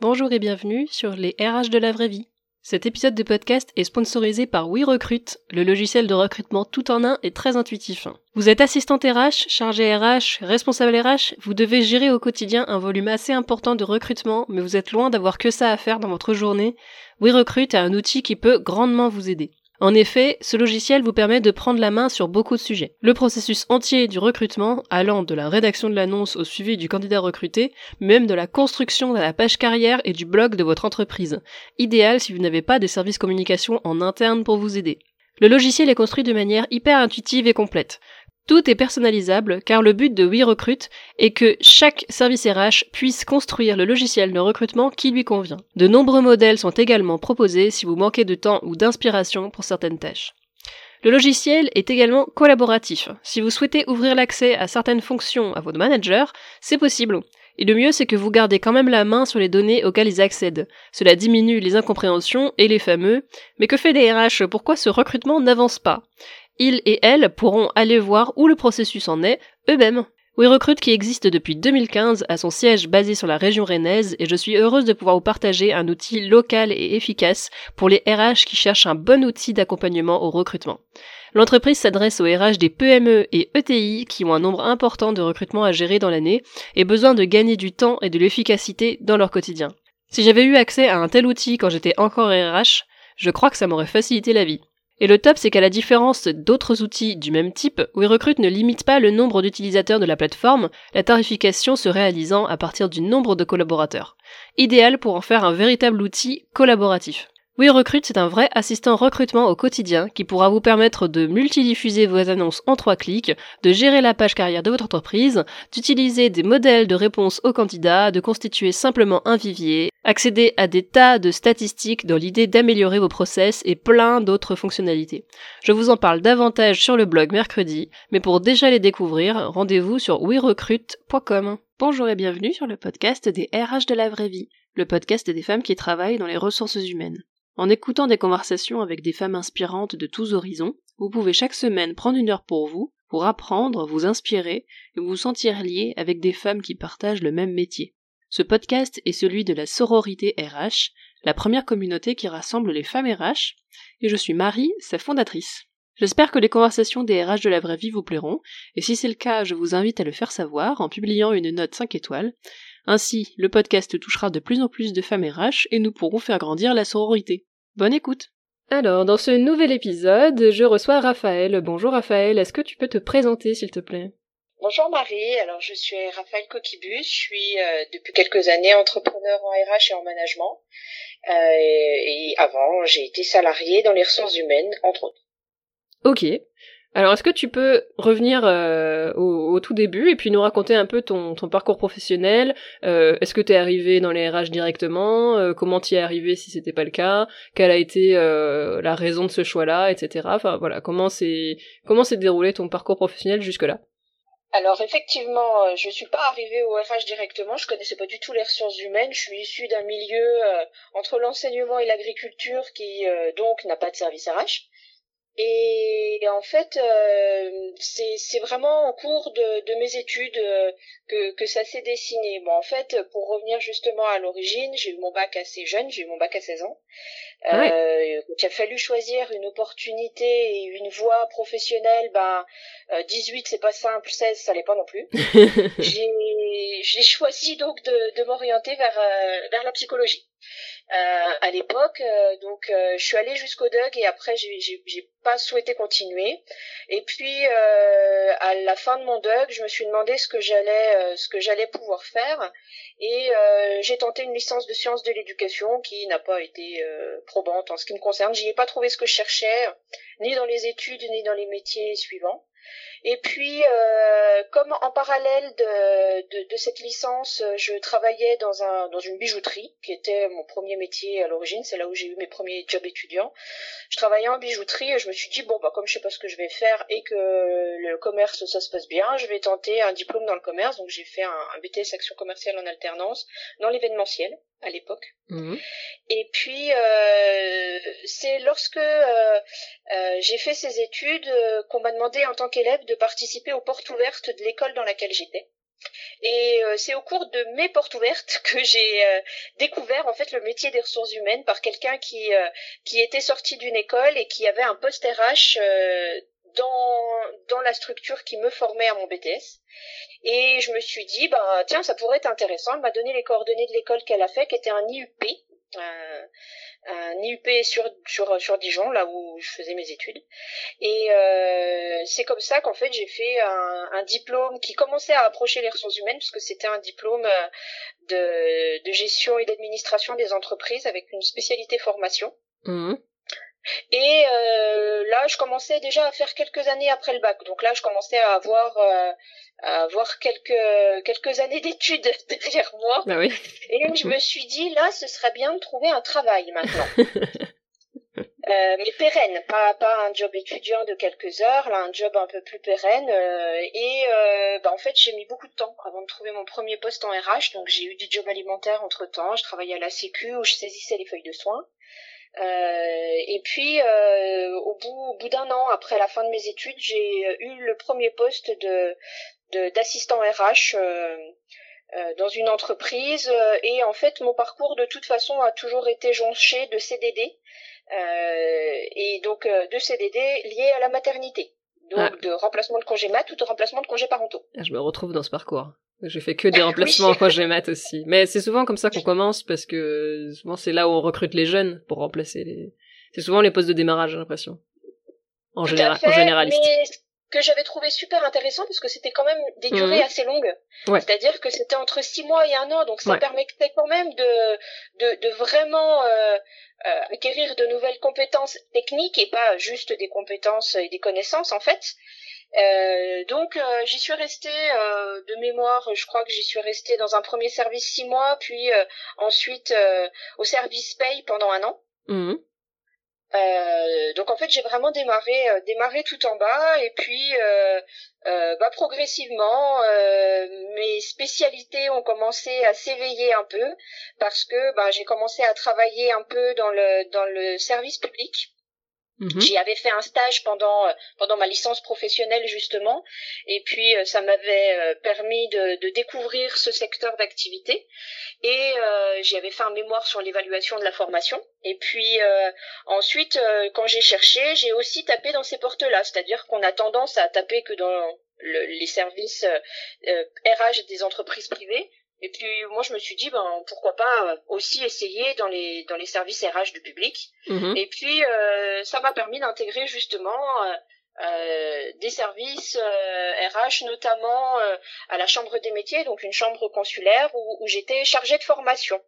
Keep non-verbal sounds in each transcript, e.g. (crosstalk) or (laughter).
Bonjour et bienvenue sur les RH de la vraie vie. Cet épisode de podcast est sponsorisé par WeRecruit, le logiciel de recrutement tout en un et très intuitif. Vous êtes assistante RH, chargé RH, responsable RH, vous devez gérer au quotidien un volume assez important de recrutement, mais vous êtes loin d'avoir que ça à faire dans votre journée. WeRecruit est un outil qui peut grandement vous aider. En effet, ce logiciel vous permet de prendre la main sur beaucoup de sujets. Le processus entier du recrutement, allant de la rédaction de l'annonce au suivi du candidat recruté, même de la construction de la page carrière et du blog de votre entreprise. Idéal si vous n'avez pas de service communication en interne pour vous aider. Le logiciel est construit de manière hyper intuitive et complète. Tout est personnalisable car le but de WeRecruit est que chaque service RH puisse construire le logiciel de recrutement qui lui convient. De nombreux modèles sont également proposés si vous manquez de temps ou d'inspiration pour certaines tâches. Le logiciel est également collaboratif. Si vous souhaitez ouvrir l'accès à certaines fonctions à votre manager, c'est possible. Et le mieux, c'est que vous gardez quand même la main sur les données auxquelles ils accèdent. Cela diminue les incompréhensions et les fameux Mais que fait les RH Pourquoi ce recrutement n'avance pas? Ils et elles pourront aller voir où le processus en est eux-mêmes. WeRecruit qui existe depuis 2015 a son siège basé sur la région rennaise et je suis heureuse de pouvoir vous partager un outil local et efficace pour les RH qui cherchent un bon outil d'accompagnement au recrutement. L'entreprise s'adresse aux RH des PME et ETI qui ont un nombre important de recrutements à gérer dans l'année et besoin de gagner du temps et de l'efficacité dans leur quotidien. Si j'avais eu accès à un tel outil quand j'étais encore RH, je crois que ça m'aurait facilité la vie. Et le top, c'est qu'à la différence d'autres outils du même type, WeRecruit ne limite pas le nombre d'utilisateurs de la plateforme, la tarification se réalisant à partir du nombre de collaborateurs. Idéal pour en faire un véritable outil collaboratif. WeRecruit, c'est un vrai assistant recrutement au quotidien qui pourra vous permettre de multidiffuser vos annonces en trois clics, de gérer la page carrière de votre entreprise, d'utiliser des modèles de réponse aux candidats, de constituer simplement un vivier, accéder à des tas de statistiques dans l'idée d'améliorer vos process et plein d'autres fonctionnalités. Je vous en parle davantage sur le blog mercredi, mais pour déjà les découvrir, rendez-vous sur werecruit.com. Bonjour et bienvenue sur le podcast des RH de la vraie vie, le podcast des femmes qui travaillent dans les ressources humaines. En écoutant des conversations avec des femmes inspirantes de tous horizons, vous pouvez chaque semaine prendre une heure pour vous, pour apprendre, vous inspirer et vous sentir lié avec des femmes qui partagent le même métier. Ce podcast est celui de la sororité RH, la première communauté qui rassemble les femmes RH, et je suis Marie, sa fondatrice. J'espère que les conversations des RH de la vraie vie vous plairont, et si c'est le cas, je vous invite à le faire savoir en publiant une note 5 étoiles, ainsi, le podcast touchera de plus en plus de femmes RH et nous pourrons faire grandir la sororité. Bonne écoute Alors, dans ce nouvel épisode, je reçois Raphaël. Bonjour Raphaël, est-ce que tu peux te présenter s'il te plaît? Bonjour Marie, alors je suis Raphaël Coquibus, je suis euh, depuis quelques années entrepreneur en RH et en management. Euh, et avant, j'ai été salarié dans les ressources humaines, entre autres. Ok, alors, est-ce que tu peux revenir euh, au, tout début et puis nous raconter un peu ton, parcours professionnel euh, Est-ce que tu es arrivé dans les RH directement euh, Comment tu es arrivé si c'était pas le cas Quelle a été la raison de ce choix-là, etc. Enfin voilà, comment s'est comment déroulé ton parcours professionnel jusque-là? Alors effectivement, je suis pas arrivée au RH directement, je connaissais pas du tout les ressources humaines, je suis issue d'un milieu entre l'enseignement et l'agriculture qui donc n'a pas de service RH. Et en fait, euh, c'est vraiment au cours de, de mes études euh, que, que ça s'est dessiné. Bon, en fait, pour revenir justement à l'origine, j'ai eu mon bac assez jeune, j'ai eu mon bac à 16 ans. Ah euh, il a fallu choisir une opportunité et une voie professionnelle. Ben, 18 c'est pas simple, 16 ça l'est pas non plus. (laughs) j'ai choisi donc de, de m'orienter vers, vers la psychologie. Euh, à l'époque. Euh, donc euh, je suis allée jusqu'au DUG et après j'ai pas souhaité continuer. Et puis à la fin de mon DUG, je me suis demandé ce que j'allais ce que j'allais pouvoir faire et j'ai tenté une licence de sciences de l'éducation qui n'a pas été probante en ce qui me concerne. J'y ai pas trouvé ce que je cherchais, ni dans les études ni dans les métiers suivants. Et puis, euh, comme en parallèle de, cette licence, je travaillais dans, un, dans une bijouterie, qui était mon premier métier à l'origine, c'est là où j'ai eu mes premiers jobs étudiants. Je travaillais en bijouterie et je me suis dit, bon, bah, comme je sais pas ce que je vais faire et que le commerce, ça se passe bien, je vais tenter un diplôme dans le commerce. Donc, j'ai fait un BTS Action commerciale en alternance dans l'événementiel à l'époque. Mmh. Et puis euh, c'est lorsque euh, euh, j'ai fait ces études qu'on m'a demandé en tant qu'élève de participer aux portes ouvertes de l'école dans laquelle j'étais. Et euh, c'est au cours de mes portes ouvertes (laughs) que j'ai euh, découvert en fait le métier des ressources humaines par quelqu'un qui euh, qui était sorti d'une école et qui avait un poste RH dans dans la structure qui me formait à mon BTS. Et je me suis dit bah tiens ça pourrait être intéressant. Elle m'a donné les coordonnées de l'école qu'elle a fait, qui était un IUP. Euh, un IUP sur, sur, sur Dijon, là où je faisais mes études. Et euh, c'est comme ça qu'en fait j'ai fait un, un, diplôme qui commençait à approcher les ressources humaines, parce que c'était un diplôme euh, de, de gestion et d'administration des entreprises avec une spécialité formation. Mmh. Et euh, là, je commençais déjà à faire quelques années après le bac. Donc là, je commençais à avoir, euh, à avoir quelques, quelques années d'études (laughs) derrière moi. Ah oui. Et je me suis dit, là, ce serait bien de trouver un travail maintenant. (laughs) Euh, mais pérenne, pas pas un job étudiant de quelques heures, là un job un peu plus pérenne. Euh, et euh, bah, en fait j'ai mis beaucoup de temps avant de trouver mon premier poste en RH. Donc j'ai eu du job alimentaire entre temps. Je travaillais à la Sécu où je saisissais les feuilles de soins. Euh, et puis, euh, au bout, au bout d'un an après la fin de mes études, j'ai euh, eu le premier poste de d'assistant RH dans une entreprise. et en fait, mon parcours de toute façon a toujours été jonché de CDD et donc de CDD liés à la maternité. Donc ah. de remplacement de congé mat ou de remplacement de congé parentaux. Ah, je me retrouve dans ce parcours. Je fais que des remplacements quand j'ai mat aussi. Mais c'est souvent comme ça qu'on commence parce que souvent c'est là où on recrute les jeunes pour remplacer les. C'est souvent les postes de démarrage, j'ai l'impression. En, général, en généraliste. Mais que j'avais trouvé super intéressant parce que c'était quand même des durées mhm. assez longues. C'est-à-dire que c'était entre six mois et un an, donc ça permettait quand même de de, de vraiment euh, euh, acquérir de nouvelles compétences techniques et pas juste des compétences et des connaissances en fait. Euh, donc euh, j'y suis restée euh, de mémoire, je crois que j'y suis restée dans un premier service six mois, puis ensuite au service paye pendant un an. Mmh. donc en fait j'ai vraiment démarré démarré tout en bas et puis bah, progressivement mes spécialités ont commencé à s'éveiller un peu parce que bah, j'ai commencé à travailler un peu dans le dans le service public Mhm. J'y avais fait un stage pendant euh, pendant ma licence professionnelle justement, et puis euh, ça m'avait euh, permis de, de, découvrir ce secteur d'activité. Et euh, j'y avais fait un mémoire sur l'évaluation de la formation. Et puis ensuite, quand j'ai cherché, j'ai aussi tapé dans ces portes-là, c'est-à-dire qu'on a tendance à taper que dans les services RH des entreprises privées, et puis moi je me suis dit ben pourquoi pas euh, aussi essayer dans les dans les services RH du public. Mhm. Et puis euh, ça m'a permis d'intégrer justement euh, euh des services RH notamment à la chambre des métiers, donc une chambre consulaire où, où j'étais chargée de formation.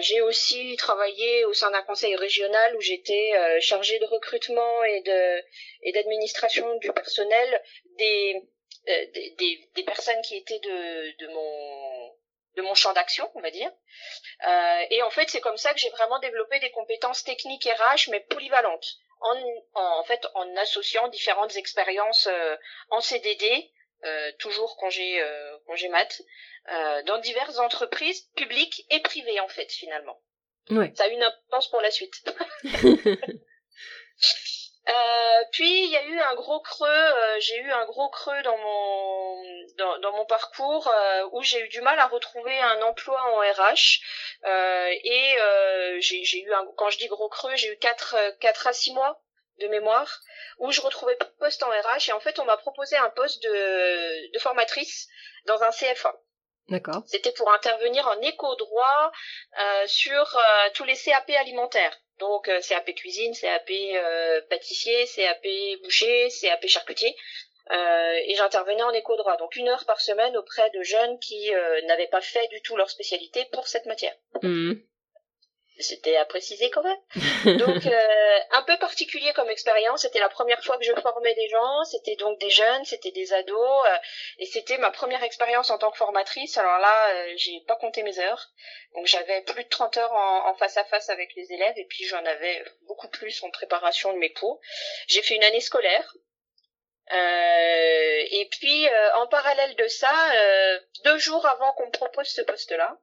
j'ai aussi travaillé au sein d'un conseil régional où j'étais chargée de recrutement et de et d'administration du personnel des, des, des, des personnes qui étaient de, de mon de mon champ d'action, on va dire. Euh, et en fait, c'est comme ça que j'ai vraiment développé des compétences techniques RH, mais polyvalentes, en, en, fait en associant différentes expériences euh, en CDD, euh, toujours congé euh, congé mat, euh, dans diverses entreprises publiques et privées en fait finalement. Ouais. Ça a une importance pour la suite. (laughs) (laughs) Euh, puis il y a eu un gros creux, euh, j'ai eu un gros creux dans mon dans, dans mon parcours euh, où j'ai eu du mal à retrouver un emploi en RH et j'ai eu un, quand je dis gros creux, j'ai eu 4 quatre à 6 mois de mémoire où je retrouvais pas de poste en RH et en fait on m'a proposé un poste de, de formatrice dans un CFA. D'accord. C'était pour intervenir en éco-droit sur tous les CAP alimentaires. Donc euh, CAP cuisine, CAP euh, pâtissier, CAP boucher, CAP charcutier. Euh, et j'intervenais en éco-droit, donc une heure par semaine auprès de jeunes qui euh, n'avaient pas fait du tout leur spécialité pour cette matière. Mmh c'était à préciser quand même. (laughs) Donc euh, un peu particulier comme expérience, c'était la première fois que je formais des gens, c'était donc des jeunes, c'était des ados, euh, et c'était ma première expérience en tant que formatrice. Alors là, euh, j'ai pas compté mes heures, donc j'avais plus de 30 heures en, en, face à face avec les élèves, et puis j'en avais beaucoup plus en préparation de mes cours. J'ai fait une année scolaire, euh, et puis, euh, en parallèle de ça, euh, deux jours avant qu'on me propose ce poste-là,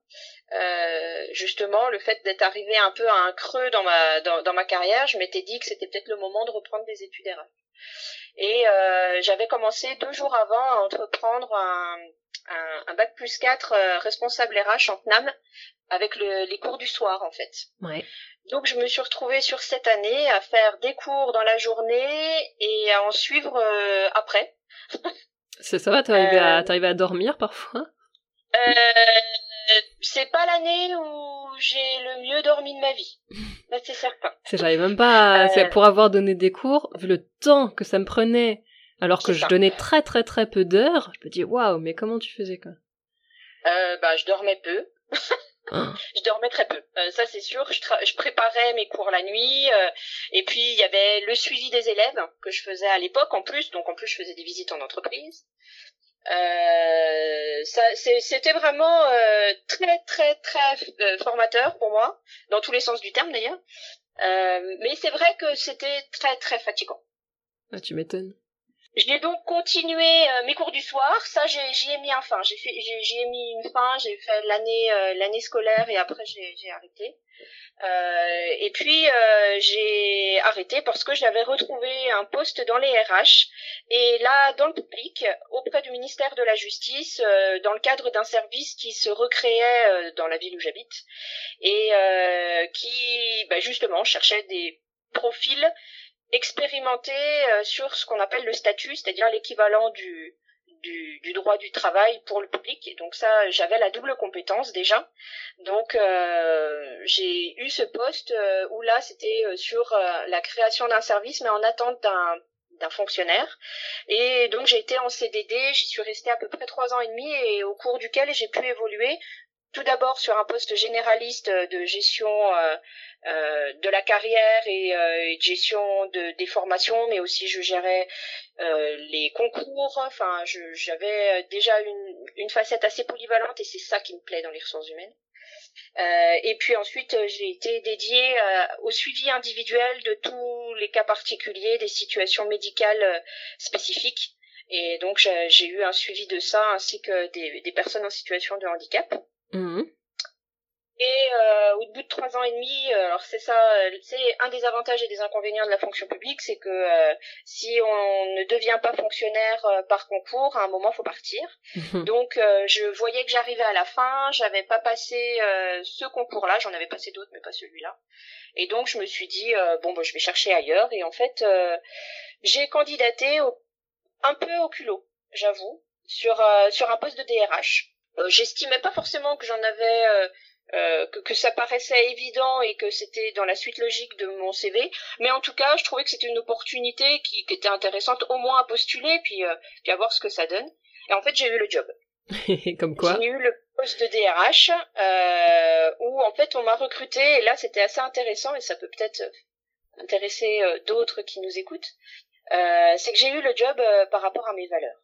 justement, le fait d'être arrivé un peu à un creux dans ma dans, dans ma carrière, je m'étais dit que c'était peut-être le moment de reprendre des études RH. Et j'avais commencé deux jours avant à entreprendre un, un, bac plus 4 euh, responsable RH en TNAM avec les cours du soir en fait. Ouais. Donc je me suis retrouvée sur cette année à faire des cours dans la journée et à en suivre euh, après. C'est ça va, t'arrives à, à dormir parfois? euh, C'est pas l'année où j'ai le mieux dormi de ma vie. Là, (laughs) c'est certain. J'arrive même pas. À... Pour avoir donné des cours, vu le temps que ça me prenait alors que je donnais très très très peu d'heures, je me dis waouh, mais comment tu faisais quoi? Euh, Bah, je dormais peu. Ah. (laughs) je dormais très peu, euh, ça c'est sûr. Je, je, préparais mes cours la nuit, euh, et puis il y avait le suivi des élèves que je faisais à l'époque en plus. Donc en plus je faisais des visites en entreprise. Euh, c'était vraiment euh, très très très formateur pour moi, dans tous les sens du terme d'ailleurs. mais c'est vrai que c'était très très fatigant. Ah, tu m'étonnes. J'ai donc continué euh, mes cours du soir. Ça, j'y ai mis un fin. J'ai fait, j'y ai mis une fin. J'ai fait l'année, euh, l'année scolaire et après j'ai arrêté. Euh, et puis euh, j'ai arrêté parce que j'avais retrouvé un poste dans les RH et là dans le public auprès du ministère de la Justice dans le cadre d'un service qui se recréait dans la ville où j'habite et qui bah, justement cherchait des profils expérimenter euh, sur ce qu'on appelle le statut, c'est-à-dire l'équivalent du, du, du, droit du travail pour le public. Et donc ça, j'avais la double compétence déjà. Donc euh, j'ai eu ce poste euh, où là, c'était sur la création d'un service, mais en attente d'un d'un fonctionnaire. Et donc j'ai été en CDD, j'y suis restée à peu près trois ans et demi et au cours duquel j'ai pu évoluer tout d'abord sur un poste généraliste de gestion euh, euh, de la carrière et, euh, de gestion de, des formations, mais aussi je gérais les concours. Enfin, j'avais déjà une, une facette assez polyvalente et c'est ça qui me plaît dans les ressources humaines. et puis ensuite, j'ai été dédiée au suivi individuel de tous les cas particuliers, des situations médicales spécifiques. Et donc j'ai eu un suivi de ça ainsi que des, des personnes en situation de handicap. Mhm. Et euh, au bout de trois ans et demi, euh, alors c'est ça, c'est euh, un des avantages et des inconvénients de la fonction publique, c'est que euh, si on ne devient pas fonctionnaire par concours, à un moment faut partir. Mhm. Donc je voyais que j'arrivais à la fin, j'avais pas passé ce concours-là, j'en avais passé d'autres, mais pas celui-là. Et donc je me suis dit bon, bah, je vais chercher ailleurs. Et en fait, j'ai candidaté un peu au culot, j'avoue, sur sur un poste de DRH. Euh, j'estimais pas forcément que j'en avais euh, euh, que, que, ça paraissait évident et que c'était dans la suite logique de mon CV, mais en tout cas, je trouvais que c'était une opportunité qui, qui, était intéressante au moins à postuler, puis, puis à voir ce que ça donne. Et en fait, j'ai eu le job. (laughs) Comme quoi J'ai eu le poste de DRH, euh, où en fait on m'a recruté, et là c'était assez intéressant, et ça peut peut-être intéresser d'autres qui nous écoutent, euh, c'est que j'ai eu le job par rapport à mes valeurs.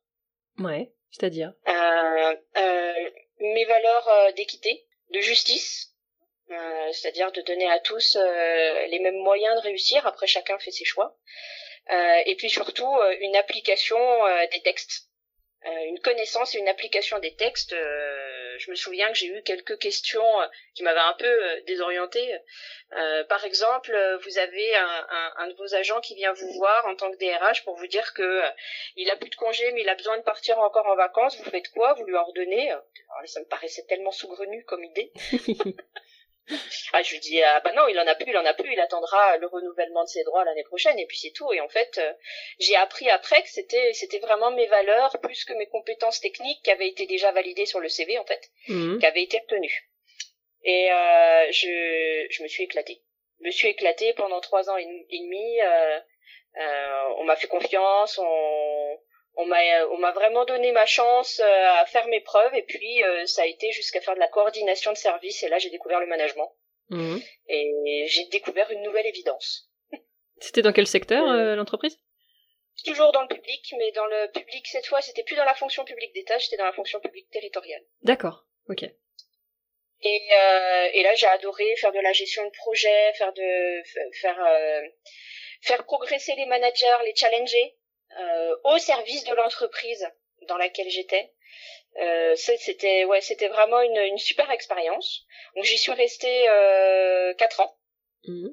Ouais. C'est-à-dire? Euh, euh, Mes valeurs euh, d'équité, de justice, c'est-à-dire de donner à tous les mêmes moyens de réussir. Après, chacun fait ses choix. et puis surtout, une application des textes. une connaissance et une application des textes je me souviens que j'ai eu quelques questions euh, qui m'avaient un peu euh, désorientée. Euh, par exemple, vous avez un, de vos agents qui vient vous voir en tant que DRH pour vous dire que il a plus de congé mais il a besoin de partir encore en vacances. Vous faites quoi? Vous lui ordonnez? Ça me paraissait tellement saugrenu comme idée. (laughs) Ah, je lui dis ah bah non, il en a plus, il en a plus, il attendra le renouvellement de ses droits l'année prochaine et puis c'est tout. Et en fait, euh, j'ai appris après que c'était c'était vraiment mes valeurs plus que mes compétences techniques qui avaient été déjà validées sur le CV en fait, mmh. qui avaient été retenues. Et euh, je je me suis éclatée. Je me suis éclatée pendant trois ans et demi. Euh, euh, on m'a fait confiance, on on m'a on m'a vraiment donné ma chance euh, à faire mes preuves et puis euh, ça a été jusqu'à faire de la coordination de service et là j'ai découvert le management mmh. et j'ai découvert une nouvelle évidence. C'était dans quel secteur euh, l'entreprise? Toujours dans le public, mais dans le public cette fois c'était plus dans la fonction publique d'État, j'étais dans la fonction publique territoriale. D'accord, ok. Et, et là j'ai adoré faire de la gestion de projet, faire de faire faire progresser les managers, les challenger euh, au service de l'entreprise dans laquelle j'étais. Euh, c'était ouais, c'était vraiment une, une super expérience. Donc j'y suis restée euh, quatre ans. Mmh.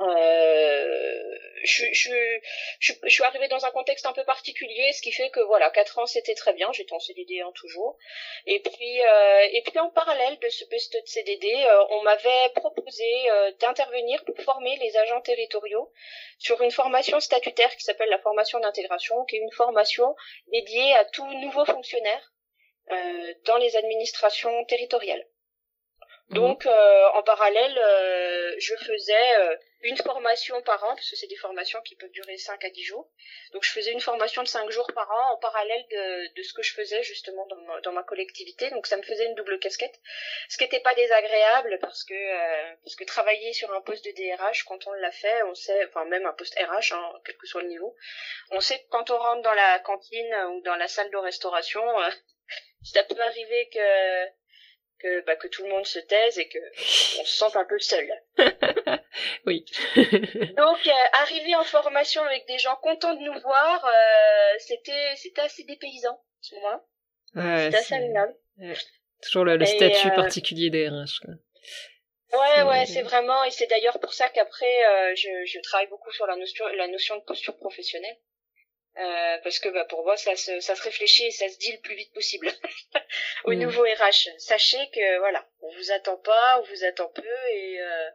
Euh, je, je, je, je, suis arrivée dans un contexte un peu particulier, ce qui fait que voilà, quatre ans c'était très bien, j'étais en CDD hein, toujours. Et puis, euh, et puis en parallèle de ce poste de CDD, euh, on m'avait proposé euh, d'intervenir pour former les agents territoriaux sur une formation statutaire qui s'appelle la formation d'intégration, qui est une formation dédiée à tout nouveau fonctionnaire dans les administrations territoriales. Mhm. Donc, euh, en parallèle, euh, je faisais euh, une formation par an, parce que c'est des formations qui peuvent durer 5 à 10 jours. Donc, je faisais une formation de 5 jours par an en parallèle de, de ce que je faisais justement dans ma, dans ma, collectivité. Donc, ça me faisait une double casquette, ce qui n'était pas désagréable parce que parce que travailler sur un poste de DRH, quand on l'a fait, on sait, enfin même un poste RH, hein, quel que soit le niveau, on sait que quand on rentre dans la cantine ou dans la salle de restauration, (laughs) ça peut arriver que que, bah, que tout le monde se taise et que (laughs) on se sente un peu seul. oui. (laughs) Donc, euh, arriver en formation avec des gens contents de nous voir, euh, c'était c'était assez dépaysant, ce moment-là. Ouais, c'était assez agréable. Toujours le, le statut euh, particulier des RH. Quoi. Ouais, ouais, c'est vraiment, et c'est d'ailleurs pour ça qu'après, euh, je, je travaille beaucoup sur la notion, la notion de posture professionnelle. Euh, parce que bah, pour moi ça se, ça se réfléchit et ça se dit le plus vite possible (laughs) au mm. nouveau RH. Sachez que voilà, on vous attend pas, on vous attend peu et euh,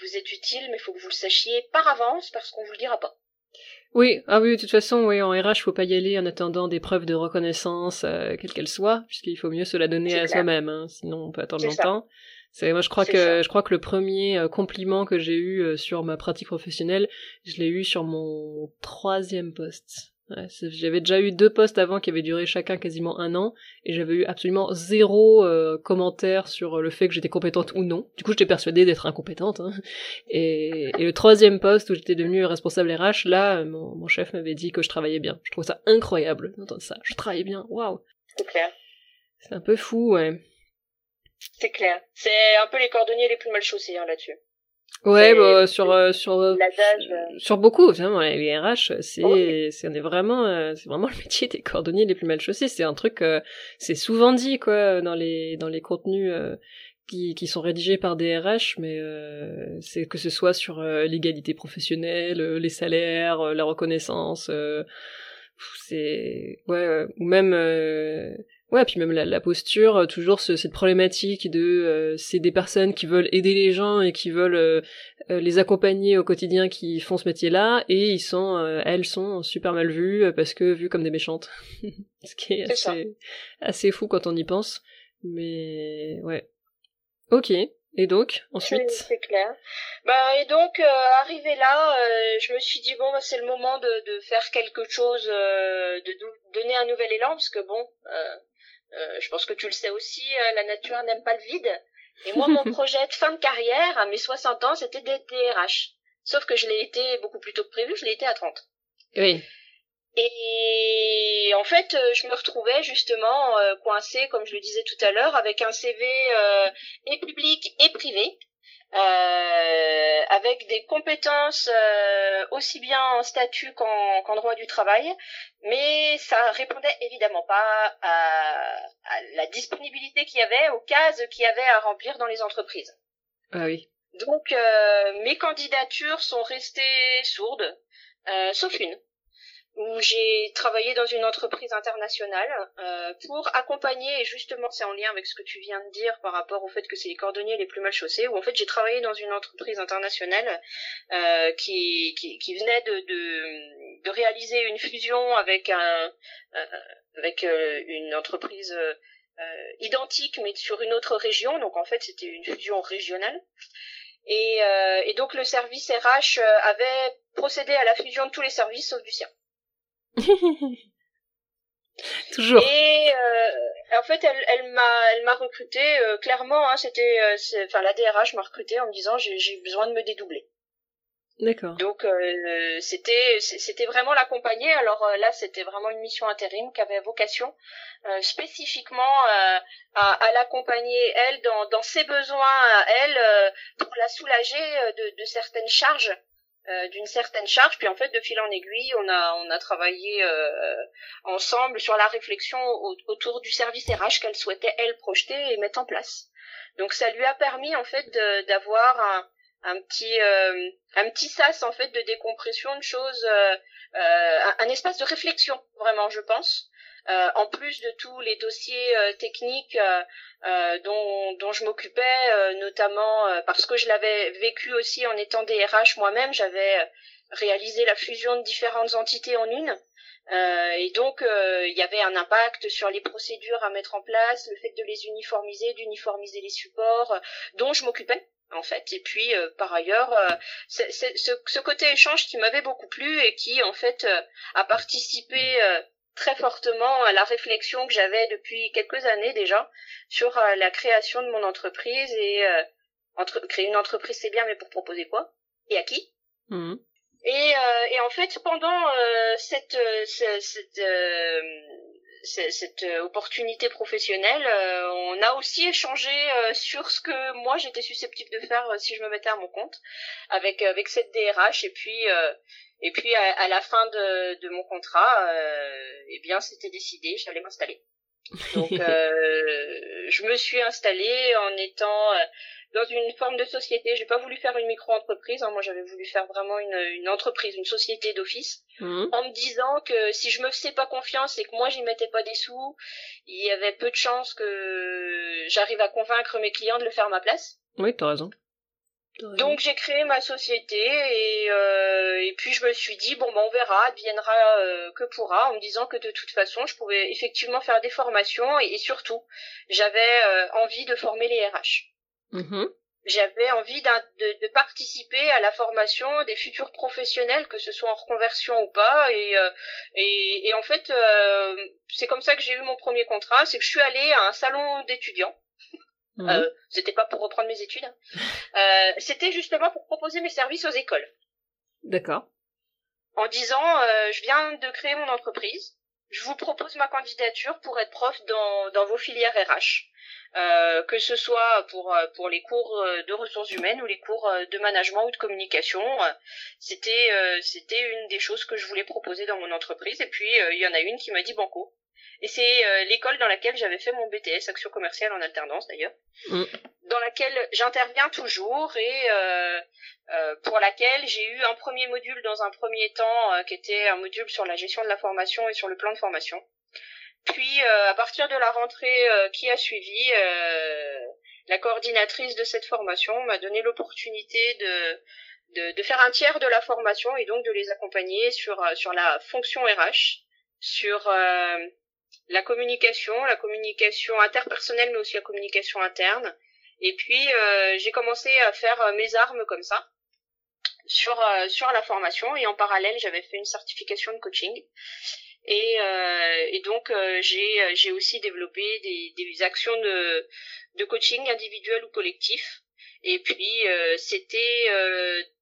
vous êtes utile, mais il faut que vous le sachiez par avance parce qu'on vous le dira pas. Oui, ah oui, de toute façon, oui, en RH, faut pas y aller en attendant des preuves de reconnaissance, euh, quelles qu'elles soient, puisqu'il faut mieux se la donner à soi-même, hein, sinon on peut attendre longtemps. C'est moi je crois que je crois que le premier euh, compliment que j'ai eu euh, sur ma pratique professionnelle, je l'ai eu sur mon troisième poste. Ouais, j'avais déjà eu deux postes avant qui avaient duré chacun quasiment un an et j'avais eu absolument zéro euh, commentaire sur le fait que j'étais compétente ou non. Du coup, j'étais persuadée d'être incompétente. Hein. Et, et, le troisième poste où j'étais devenue responsable RH, là, mon, mon chef m'avait dit que je travaillais bien. Je trouve ça incroyable d'entendre ça. Je travaillais bien. Waouh. C'est clair. C'est un peu fou, ouais. C'est clair. C'est un peu les cordonniers les plus mal chaussés hein, là-dessus. Ouais, bah, sur euh, sur euh, euh, sur beaucoup, vraiment les RH, c'est oh, c'est on est vraiment c'est vraiment (laughs) le métier des cordonniers les plus mal chaussés. C'est un truc, c'est souvent dit quoi dans les dans les contenus qui qui sont rédigés par des RH, mais c'est que ce soit sur l'égalité professionnelle, les salaires, la reconnaissance, c'est ouais ou même Ouais, puis même la, la posture, euh, toujours ce, cette problématique de euh, c'est des personnes qui veulent aider les gens et qui veulent euh, les accompagner au quotidien qui font ce métier-là et ils sont elles sont super mal vues parce que vues comme des méchantes. (laughs) ce qui est, assez, assez fou quand on y pense. Mais ouais. Ok. Et donc, ensuite C'est clair. Bah, et donc, arrivé là, je me suis dit, bon, bah, c'est le moment de, de, faire quelque chose, de donner un nouvel élan, parce que bon, euh, je pense que tu le sais aussi, euh, la nature n'aime pas le vide. Et moi, mon (laughs) projet de fin de carrière, à mes 60 ans, c'était d'être DRH. Sauf que je l'ai été beaucoup plus tôt que prévu, je l'ai été à 30. Oui. Et en fait, euh, je me retrouvais justement coincée, comme je le disais tout à l'heure, avec un CV et public et privé, euh, avec des compétences euh, aussi bien en statut qu'en droit du travail, mais ça répondait évidemment pas à, à la disponibilité qu'il y avait, aux cases qu'il y avait à remplir dans les entreprises. Ah oui. Donc euh, mes candidatures sont restées sourdes, euh, sauf une où j'ai travaillé dans une entreprise internationale euh, pour accompagner, et justement c'est en lien avec ce que tu viens de dire par rapport au fait que c'est les cordonniers les plus mal chaussés, où en fait j'ai travaillé dans une entreprise internationale euh, qui, qui, qui, venait de, de, de, réaliser une fusion avec, un, euh, avec euh, une entreprise euh, identique mais sur une autre région, donc en fait c'était une fusion régionale. Et, et donc le service RH avait procédé à la fusion de tous les services sauf du sien. (laughs) Toujours. Et euh, en fait, elle, elle m'a, elle m'a recruté euh, clairement. Hein, c'était, euh, enfin la DRH m'a recruté en me disant j'ai, j'ai besoin de me dédoubler. D'accord. Donc c'était, c'était vraiment l'accompagner. Alors là, c'était vraiment une mission intérim qui avait vocation spécifiquement à, à l'accompagner elle dans, dans ses besoins elle pour la soulager de, de certaines charges euh, d'une certaine charge puis en fait de fil en aiguille on a on a travaillé euh, ensemble sur la réflexion autour du service RH qu'elle souhaitait elle projeter et mettre en place donc ça lui a permis en fait d'avoir un, un petit un petit sas en fait de décompression de choses, un, un, espace de réflexion vraiment, je pense. En plus de tous les dossiers techniques dont, dont je m'occupais, notamment parce que je l'avais vécu aussi en étant DRH moi-même, j'avais réalisé la fusion de différentes entités en une. Euh, et donc, euh, il y avait un impact sur les procédures à mettre en place, le fait de les uniformiser, d'uniformiser les supports, euh, dont je m'occupais en fait. Et puis, par ailleurs, ce, ce, côté échange qui m'avait beaucoup plu et qui, en fait, a participé très fortement à la réflexion que j'avais depuis quelques années déjà sur la création de mon entreprise et entre, créer une entreprise c'est bien mais pour proposer quoi et à qui mmh. Et, euh, et en fait, pendant euh, cette, euh, cette, cette, opportunité professionnelle, on a aussi échangé sur ce que moi j'étais susceptible de faire si je me mettais à mon compte avec avec cette DRH et puis et puis à, la fin de, de mon contrat, eh bien c'était décidé, j'allais m'installer. Donc (laughs) je me suis installée en étant dans une forme de société. J'ai pas voulu faire une micro-entreprise. Hein. Moi, j'avais voulu faire vraiment une, une entreprise, une société d'office, mmh. en me disant que si je me faisais pas confiance et que moi j'y mettais pas des sous, il y avait peu de chances que j'arrive à convaincre mes clients de le faire à ma place. Oui, t'as raison. Donc j'ai créé ma société et, euh, et puis je me suis dit bon ben on verra, adviendra euh, que pourra, en me disant que de toute façon je pouvais effectivement faire des formations et, surtout j'avais euh, envie de former les RH. Mm-hmm. J'avais envie de, de, participer à la formation des futurs professionnels, que ce soit en reconversion ou pas. Et, euh, et, et, en fait, euh, c'est comme ça que j'ai eu mon premier contrat. C'est que je suis allée à un salon d'étudiants. Mm-hmm. Euh, c'était pas pour reprendre mes études. Hein. (laughs) Euh, c'était justement pour proposer mes services aux écoles. D'accord. En disant, euh, je viens de créer mon entreprise. Je vous propose ma candidature pour être prof dans, dans vos filières RH. Euh, que ce soit pour euh, pour les cours euh, de ressources humaines ou les cours de management ou de communication. C'était c'était une des choses que je voulais proposer dans mon entreprise. Et puis il y en a une qui m'a dit banco. Et c'est l'école dans laquelle j'avais fait mon BTS, action commerciale en alternance d'ailleurs, mm. dans laquelle j'interviens toujours et pour laquelle j'ai eu un premier module dans un premier temps qui était un module sur la gestion de la formation et sur le plan de formation. Puis euh, à partir de la rentrée euh, qui a suivi, euh, la coordinatrice de cette formation m'a donné l'opportunité de, de, de, faire un tiers de la formation et donc de les accompagner sur, sur la fonction RH, sur la communication, la communication interpersonnelle mais aussi la communication interne. Et puis j'ai commencé à faire mes armes comme ça sur sur la formation et en parallèle j'avais fait une certification de coaching et, euh, et donc euh, j'ai euh, j'ai aussi développé des, des actions de de coaching individuel ou collectif. Et puis c'était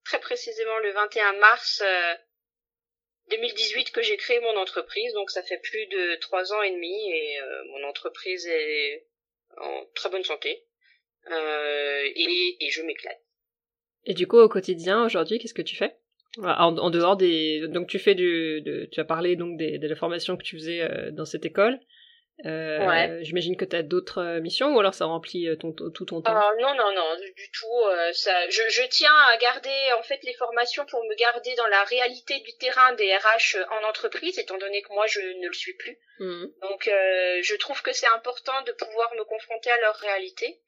très précisément le 21 mars 2018 que j'ai créé mon entreprise, donc ça fait plus de trois ans et demi et mon entreprise est en très bonne santé et, et je m'éclate. Et du coup au quotidien aujourd'hui qu'est-ce que tu fais? En, dehors des, donc tu fais du, de, tu as parlé donc des, de la formation que tu faisais euh, dans cette école. Euh, ouais. J'imagine que tu as d'autres euh, missions ou alors ça remplit ton, tout ton temps? Non, non, non, du tout. ça, je, je, tiens à garder en fait les formations pour me garder dans la réalité du terrain des RH en entreprise, étant donné que moi je ne le suis plus. Mmh. Donc je trouve que c'est important de pouvoir me confronter à leur réalité.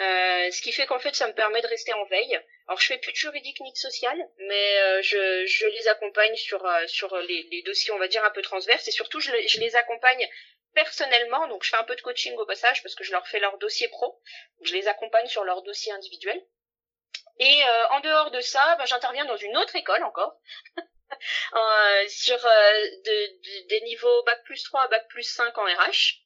Euh, ce qui fait qu'en fait ça me permet de rester en veille. Alors je fais plus de juridique ni de social, mais euh, je, je les accompagne sur euh, sur les, les, dossiers on va dire un peu transverses et surtout je, je, les accompagne personnellement. Donc je fais un peu de coaching au passage parce que je leur fais leur dossier pro. Je les accompagne sur leur dossier individuel. Et en dehors de ça, ben, j'interviens dans une autre école encore. (laughs) sur de, des niveaux bac plus 3 bac plus 5 en RH.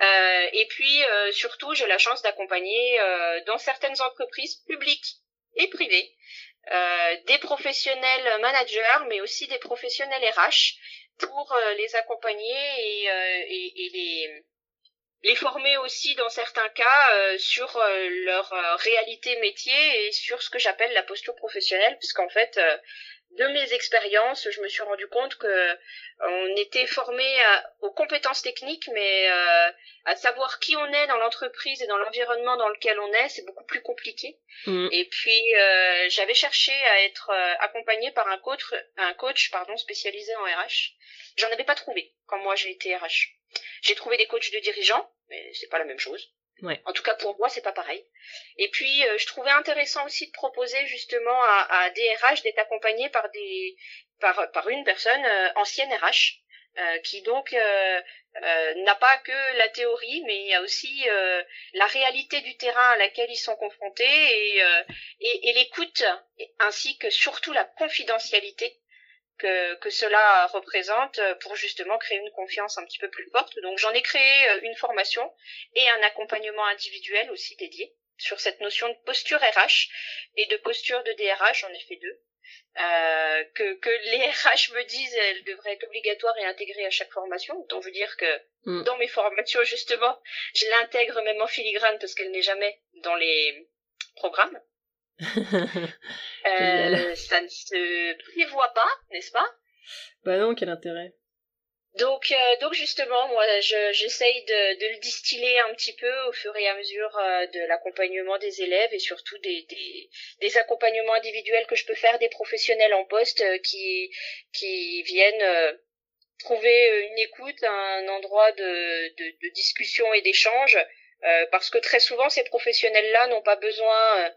Euh, et puis euh, surtout, j'ai la chance d'accompagner euh, dans certaines entreprises publiques et privées des professionnels managers, mais aussi des professionnels RH pour les accompagner et, et, les les former aussi dans certains cas sur leur réalité métier et sur ce que j'appelle la posture professionnelle puisqu'en fait de mes expériences, je me suis rendu compte que on était formé aux compétences techniques, mais à savoir qui on est dans l'entreprise et dans l'environnement dans lequel on est, c'est beaucoup plus compliqué. Mm. Et puis j'avais cherché à être accompagné par un coach, un coach pardon spécialisé en RH. J'en avais pas trouvé quand moi j'ai été RH. J'ai trouvé des coachs de dirigeants, mais c'est pas la même chose. En tout cas pour moi c'est pas pareil. Et puis euh, je trouvais intéressant aussi de proposer justement à, à des RH d'être accompagnés par des par par une personne euh, ancienne RH euh, qui donc n'a pas que la théorie mais il y a aussi la réalité du terrain à laquelle ils sont confrontés et l'écoute ainsi que surtout la confidentialité que, que cela représente pour justement créer une confiance un petit peu plus forte. Donc j'en ai créé euh, une formation et un accompagnement individuel aussi dédié sur cette notion de posture RH et de posture de DRH, j'en ai fait deux. Euh, que, que les RH me disent elle devrait être obligatoire et intégrée à chaque formation. Donc je veux dire que mm. dans mes formations justement, je l'intègre même en filigrane parce qu'elle n'est jamais dans les programmes. Euh, (laughs) ça ne se prévoit pas, n'est-ce pas? Bah non, quel intérêt. Donc, euh, donc justement, moi, j'essaye de, de, le distiller un petit peu au fur et à mesure euh, de l'accompagnement des élèves et surtout des, des, des, accompagnements individuels que je peux faire des professionnels en poste qui, qui viennent trouver une écoute, un endroit de, de, de discussion et d'échange, parce que très souvent, ces professionnels-là n'ont pas besoin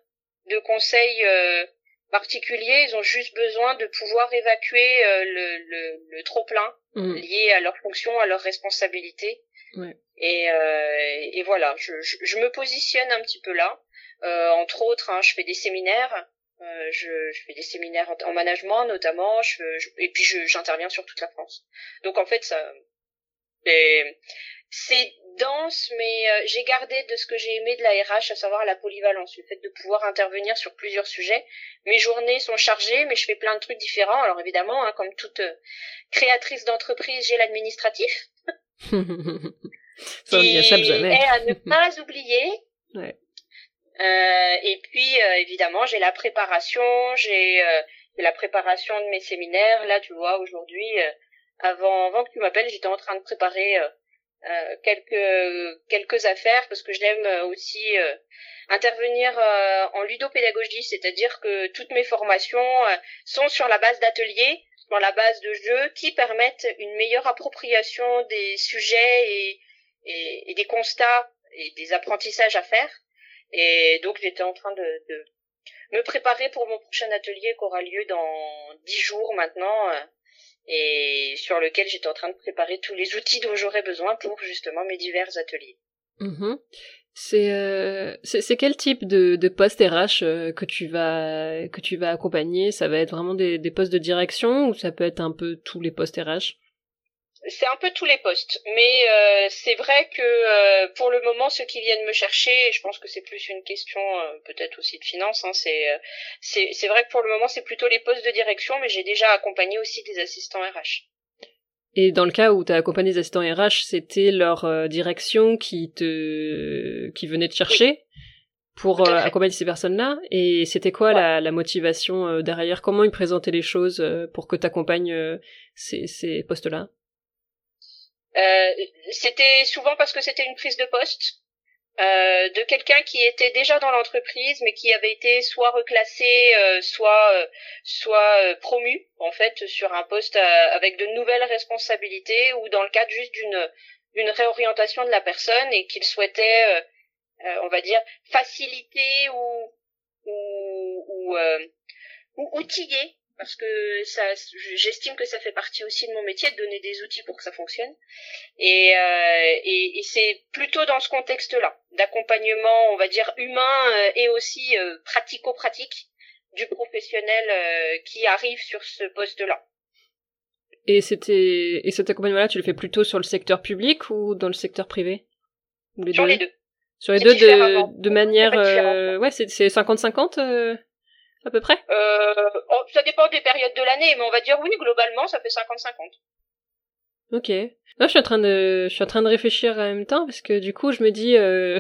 de conseils euh, particuliers, ils ont juste besoin de pouvoir évacuer euh, le, le, le trop plein mm. lié à leur fonction, à leur responsabilité. Ouais. Et, euh, et voilà, je, je, me positionne un petit peu là. Euh, entre autres, hein, je fais des séminaires. Euh, je, je, fais des séminaires en, management notamment, je, et puis j'interviens sur toute la France. Donc en fait, ça, c'est dense, mais euh, j'ai gardé de ce que j'ai aimé de la RH, à savoir la polyvalence, le fait de pouvoir intervenir sur plusieurs sujets. Mes journées sont chargées, mais je fais plein de trucs différents. Alors évidemment, hein, comme toute euh, créatrice d'entreprise, j'ai l'administratif. (laughs) Ça, on jamais. Et à ne (laughs) pas oublier. Ouais. Euh, et puis, euh, évidemment, j'ai la préparation, j'ai la préparation de mes séminaires. Là, tu vois, aujourd'hui, avant, avant que tu m'appelles, j'étais en train de préparer euh, quelques quelques affaires parce que je l'aime euh, aussi euh, intervenir en ludopédagogie, c'est-à-dire que toutes mes formations sont sur la base d'ateliers, sur la base de jeux qui permettent une meilleure appropriation des sujets et, et, des constats et des apprentissages à faire. Et donc j'étais en train de, de, me préparer pour mon prochain atelier qui aura lieu dans dix jours maintenant et sur lequel j'étais en train de préparer tous les outils dont j'aurais besoin pour justement mes divers ateliers. Euh, c'est c'est quel type de, de poste RH euh, que tu vas que tu vas accompagner? Ça va être vraiment des, des postes de direction ou ça peut être un peu tous les postes RH c'est un peu tous les postes, mais euh, c'est vrai que euh, pour le moment, ceux qui viennent me chercher, et je pense que c'est plus une question euh, peut-être aussi de finance, hein, c'est c'est vrai que pour le moment, c'est plutôt les postes de direction, mais j'ai déjà accompagné aussi des assistants RH. Et dans le cas où tu as accompagné des assistants RH, c'était leur direction qui te qui venait te chercher pour accompagner ces personnes-là? Et c'était quoi la, la, motivation derrière? Comment ils présentaient les choses pour que tu accompagnes ces, ces postes-là? Euh, c'était souvent parce que c'était une prise de poste euh, de quelqu'un qui était déjà dans l'entreprise mais qui avait été soit reclassé euh, soit soit promu en fait sur un poste avec de nouvelles responsabilités ou dans le cadre juste d'une réorientation de la personne et qu'il souhaitait on va dire faciliter ou, ou, ou outiller parce que ça, j'estime que ça fait partie aussi de mon métier de donner des outils pour que ça fonctionne. Et, euh, et, et c'est plutôt dans ce contexte-là, d'accompagnement, on va dire humain euh, et aussi euh, pratico-pratique du professionnel euh, qui arrive sur ce poste-là. Et c'était et cet accompagnement-là, tu le fais plutôt sur le secteur public ou dans le secteur privé? Sur les deux. Sur les deux de, de manière ouais c'est c'est 50-50 à peu près euh, oh, Ça dépend des périodes de l'année, mais on va dire oui, globalement, ça fait 50-50. Ok. Là, je suis en train de, je suis en train de réfléchir en même temps parce que du coup, je me dis, euh,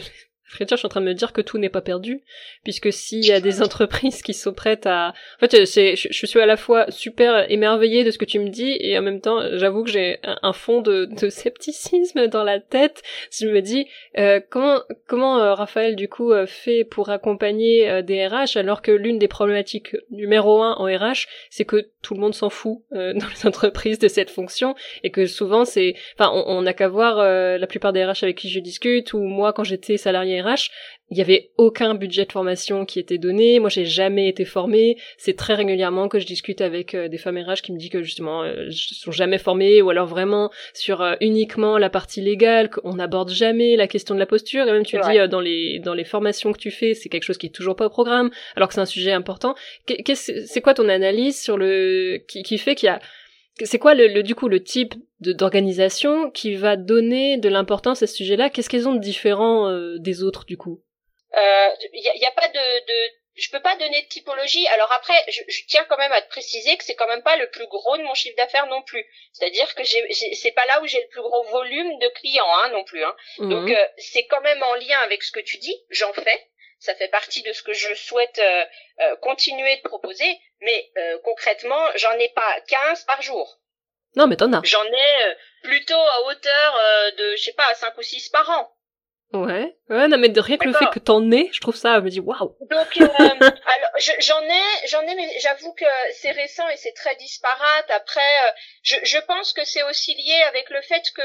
Friture, je suis en train de me dire que tout n'est pas perdu, puisque s'il y a des entreprises qui sont prêtes à... En fait, c'est, je, suis à la fois super émerveillée de ce que tu me dis, et en même temps, j'avoue que j'ai un, fond de, de, (laughs) scepticisme dans la tête. Je me dis, euh, comment, comment euh, Raphaël, du coup, euh, fait pour accompagner des RH, alors que l'une des problématiques numéro un en RH, c'est que tout le monde s'en fout (laughs) dans les entreprises de cette fonction, et que souvent, c'est... Enfin, on n'a qu'à voir la plupart des RH avec qui je discute, ou moi, quand j'étais salarié RH, il y avait aucun budget de formation qui était donné. Moi, j'ai jamais été formée. C'est très régulièrement que je discute avec euh, des femmes RH qui me disent que justement, euh, sont jamais formées ou alors vraiment sur euh, uniquement la partie légale, qu'on n'aborde jamais la question de la posture. Et même tu dis dans les dans les formations que tu fais, c'est quelque chose qui est toujours pas au programme, alors que c'est un sujet important. c'est quoi ton analyse sur le qui, qui fait qu'il y a c'est quoi le, du coup le type d'organisation qui va donner de l'importance à ce sujet-là? Qu'est-ce qu'elles ont de différent euh, des autres du coup? Il euh, y, a, pas de, de, je peux pas donner de typologie. Alors après, je, tiens quand même à te préciser que c'est quand même pas le plus gros de mon chiffre d'affaires non plus. C'est-à-dire que c'est pas là où j'ai le plus gros volume de clients hein, non plus. Hein. Mhm. Donc euh, c'est quand même en lien avec ce que tu dis. J'en fais ça fait partie de ce que je souhaite euh, euh, continuer de proposer, mais euh, concrètement, j'en ai pas 15 par jour. Non, mais t'en as. J'en ai plutôt à hauteur de, je sais pas, 5 ou 6 par an. Ouais, ouais, non, mais de rien que le fait que t'en aies, je trouve ça, je me dis waouh. Donc, (laughs) alors, j'en ai, j'en ai, mais j'avoue que c'est récent et c'est très disparate. Après, je, je pense que c'est aussi lié avec le fait que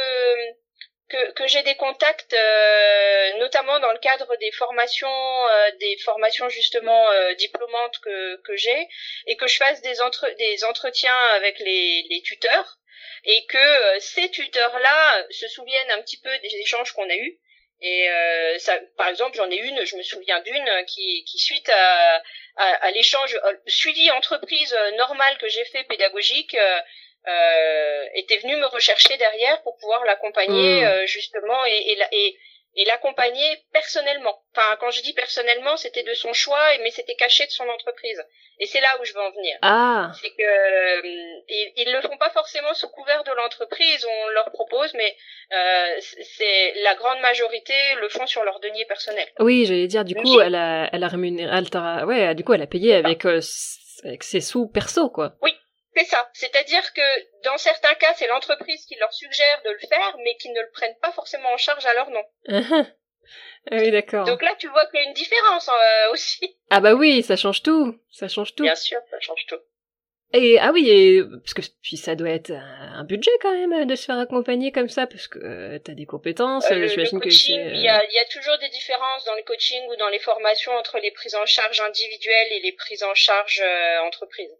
que, que j'ai des contacts, euh, notamment dans le cadre des formations, euh, des formations justement euh, diplômantes que, que j'ai, et que je fasse des, entre, des entretiens avec les, les tuteurs, et que ces tuteurs-là se souviennent un petit peu des échanges qu'on a eus. Et ça, par exemple, j'en ai une, je me souviens d'une qui, qui suite à, à, à l'échange suivi entreprise normale que j'ai fait pédagogique, euh, était venu me rechercher derrière pour pouvoir l'accompagner hmm. euh, justement et, et, et, l'accompagner personnellement. Enfin, quand je dis personnellement, c'était de son choix, mais c'était caché de son entreprise. Et c'est là où je veux en venir. Ah. C'est que euh, ils, ils le font pas forcément sous couvert de l'entreprise. On leur propose, mais euh, c'est la grande majorité le font sur leur denier personnel. Oui, j'allais dire. Du coup, elle a, elle a rémunéré, elle ouais, du coup, elle a payé avec, euh, avec ses sous perso, quoi. Oui. C'est ça. C'est-à-dire que dans certains cas, c'est l'entreprise qui leur suggère de le faire, mais qui ne le prennent pas forcément en charge à leur nom. Uh-huh. ah oui, d'accord. Donc là, tu vois qu'il y a une différence euh, aussi. Ah bah oui, ça change tout. Ça change tout. Bien sûr, ça change tout. Et ah oui, et, parce que puis ça doit être un, budget quand même de se faire accompagner comme ça, parce que euh, t'as des compétences. Euh, le, le coaching, il y, a, y a toujours des différences dans le coaching ou dans les formations entre les prises en charge individuelles et les prises en charge euh, entreprises.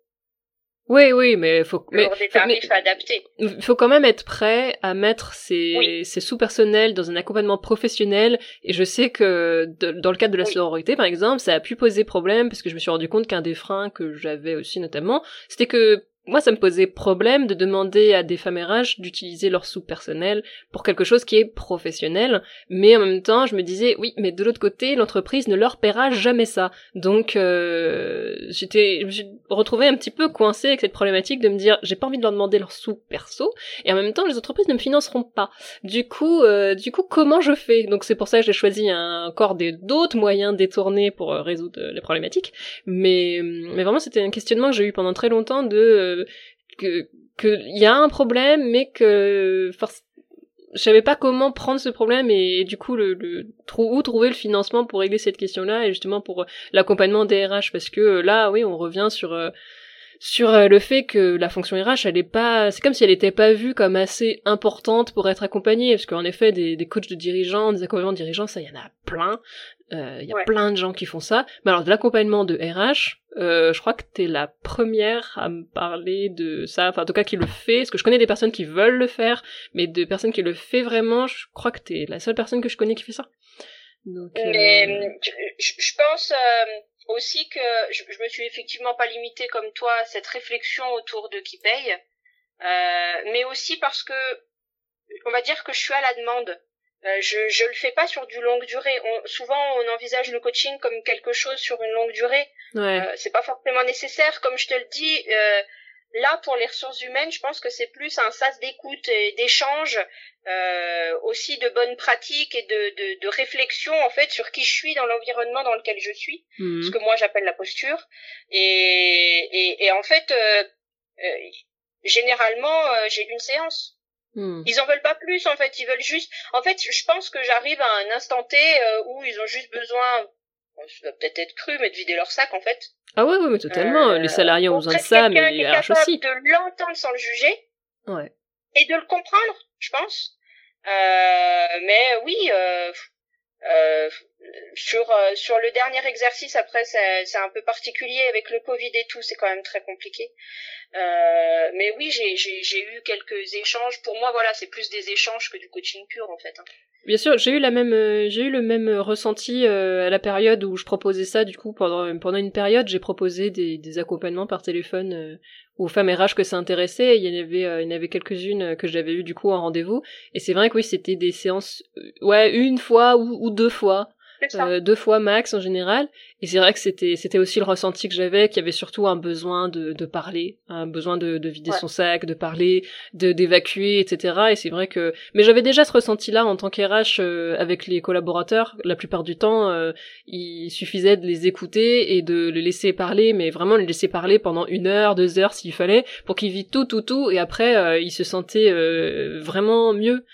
Oui, oui, mais faut, mais, des tarifs adaptés. Il faut quand même être prêt à mettre ses, ses sous-personnels dans un accompagnement professionnel. Et je sais que dans le cadre de la sororité, par exemple, ça a pu poser problème parce que je me suis rendu compte qu'un des freins que j'avais aussi notamment, c'était que moi, ça me posait problème de demander à des femmes RH d'utiliser leur sous personnel pour quelque chose qui est professionnel, mais en même temps, je me disais, oui, mais de l'autre côté, l'entreprise ne leur paiera jamais ça. Donc, euh, j'étais, je me suis retrouvée un petit peu coincée avec cette problématique de me dire, j'ai pas envie de leur demander leur sous perso, et en même temps, les entreprises ne me financeront pas. Du coup, euh, du coup, comment je fais? Donc, c'est pour ça que j'ai choisi encore d'autres moyens détournés pour euh, résoudre les problématiques. Mais, mais vraiment, c'était un questionnement que j'ai eu pendant très longtemps de que qu'il y a un problème, mais que je savais pas comment prendre ce problème et, du coup le, où trouver le financement pour régler cette question-là et justement pour l'accompagnement des RH parce que là oui on revient sur euh, sur euh, le fait que la fonction RH elle est pas c'est comme si elle était pas vue comme assez importante pour être accompagnée. Parce qu'en effet des, des coachs de dirigeants des accompagnants de dirigeants ça y en a plein euh, il y a plein de gens qui font ça. Mais alors de l'accompagnement de RH, euh, je crois que t'es la première à me parler de ça. Enfin, en tout cas, qui le fait. Parce que je connais des personnes qui veulent le faire, mais de personnes qui le fait vraiment, je crois que t'es la seule personne que je connais qui fait ça. Donc, mais euh, je, pense aussi que je, je me suis effectivement pas limitée comme toi à cette réflexion autour de qui paye, mais aussi parce que on va dire que je suis à la demande. Euh, je je le fais pas sur du longue durée. On, souvent on envisage le coaching comme quelque chose sur une longue durée. Ouais. Euh, c'est pas forcément nécessaire. Comme je te le dis, euh, là, pour les ressources humaines, je pense que c'est plus un sas d'écoute et d'échange, euh, aussi de bonnes pratiques et de, de, de, réflexion en fait sur qui je suis dans l'environnement dans lequel je suis, mmh. ce que moi j'appelle la posture. Et, et, et en fait, euh, euh, généralement, j'ai une séance. Hmm. Ils en veulent pas plus en fait, ils veulent juste. En fait, je pense que j'arrive à un instant T euh, où ils ont juste besoin, ça doit peut-être être cru, mais de vider leur sac en fait. Ah ouais, ouais, mais totalement. Euh, les salariés ont besoin de ça, mais les RH aussi. De l'entendre sans le juger. Ouais. Et de le comprendre, je pense. Euh, mais oui, euh, sur euh, sur le dernier exercice, après c'est un peu particulier avec le Covid et tout, c'est quand même très compliqué. Euh, mais oui, j'ai j'ai eu quelques échanges. Pour moi, voilà, c'est plus des échanges que du coaching pur en fait. Hein. Bien sûr, j'ai eu la même, euh, j'ai eu le même ressenti à la période où je proposais ça. Du coup, pendant pendant une période, j'ai proposé des, des accompagnements par téléphone aux femmes RH que ça intéressait. Il y en avait, il y en avait quelques-unes que j'avais eu du coup en rendez-vous. Et c'est vrai que oui, c'était des séances, ouais, une fois ou deux fois. Euh, deux fois max en général. Et c'est vrai que c'était c'était aussi le ressenti que j'avais, qu'il y avait surtout un besoin de, de parler, un besoin de, de vider son sac, de parler, de d'évacuer, etc. Et c'est vrai que, mais j'avais déjà ce ressenti-là en tant qu'RH euh, avec les collaborateurs. La plupart du temps, euh, il suffisait de les écouter et de les laisser parler, mais vraiment les laisser parler pendant une heure, deux heures s'il fallait, pour qu'ils vivent tout, tout, tout. Et après, ils se sentaient vraiment mieux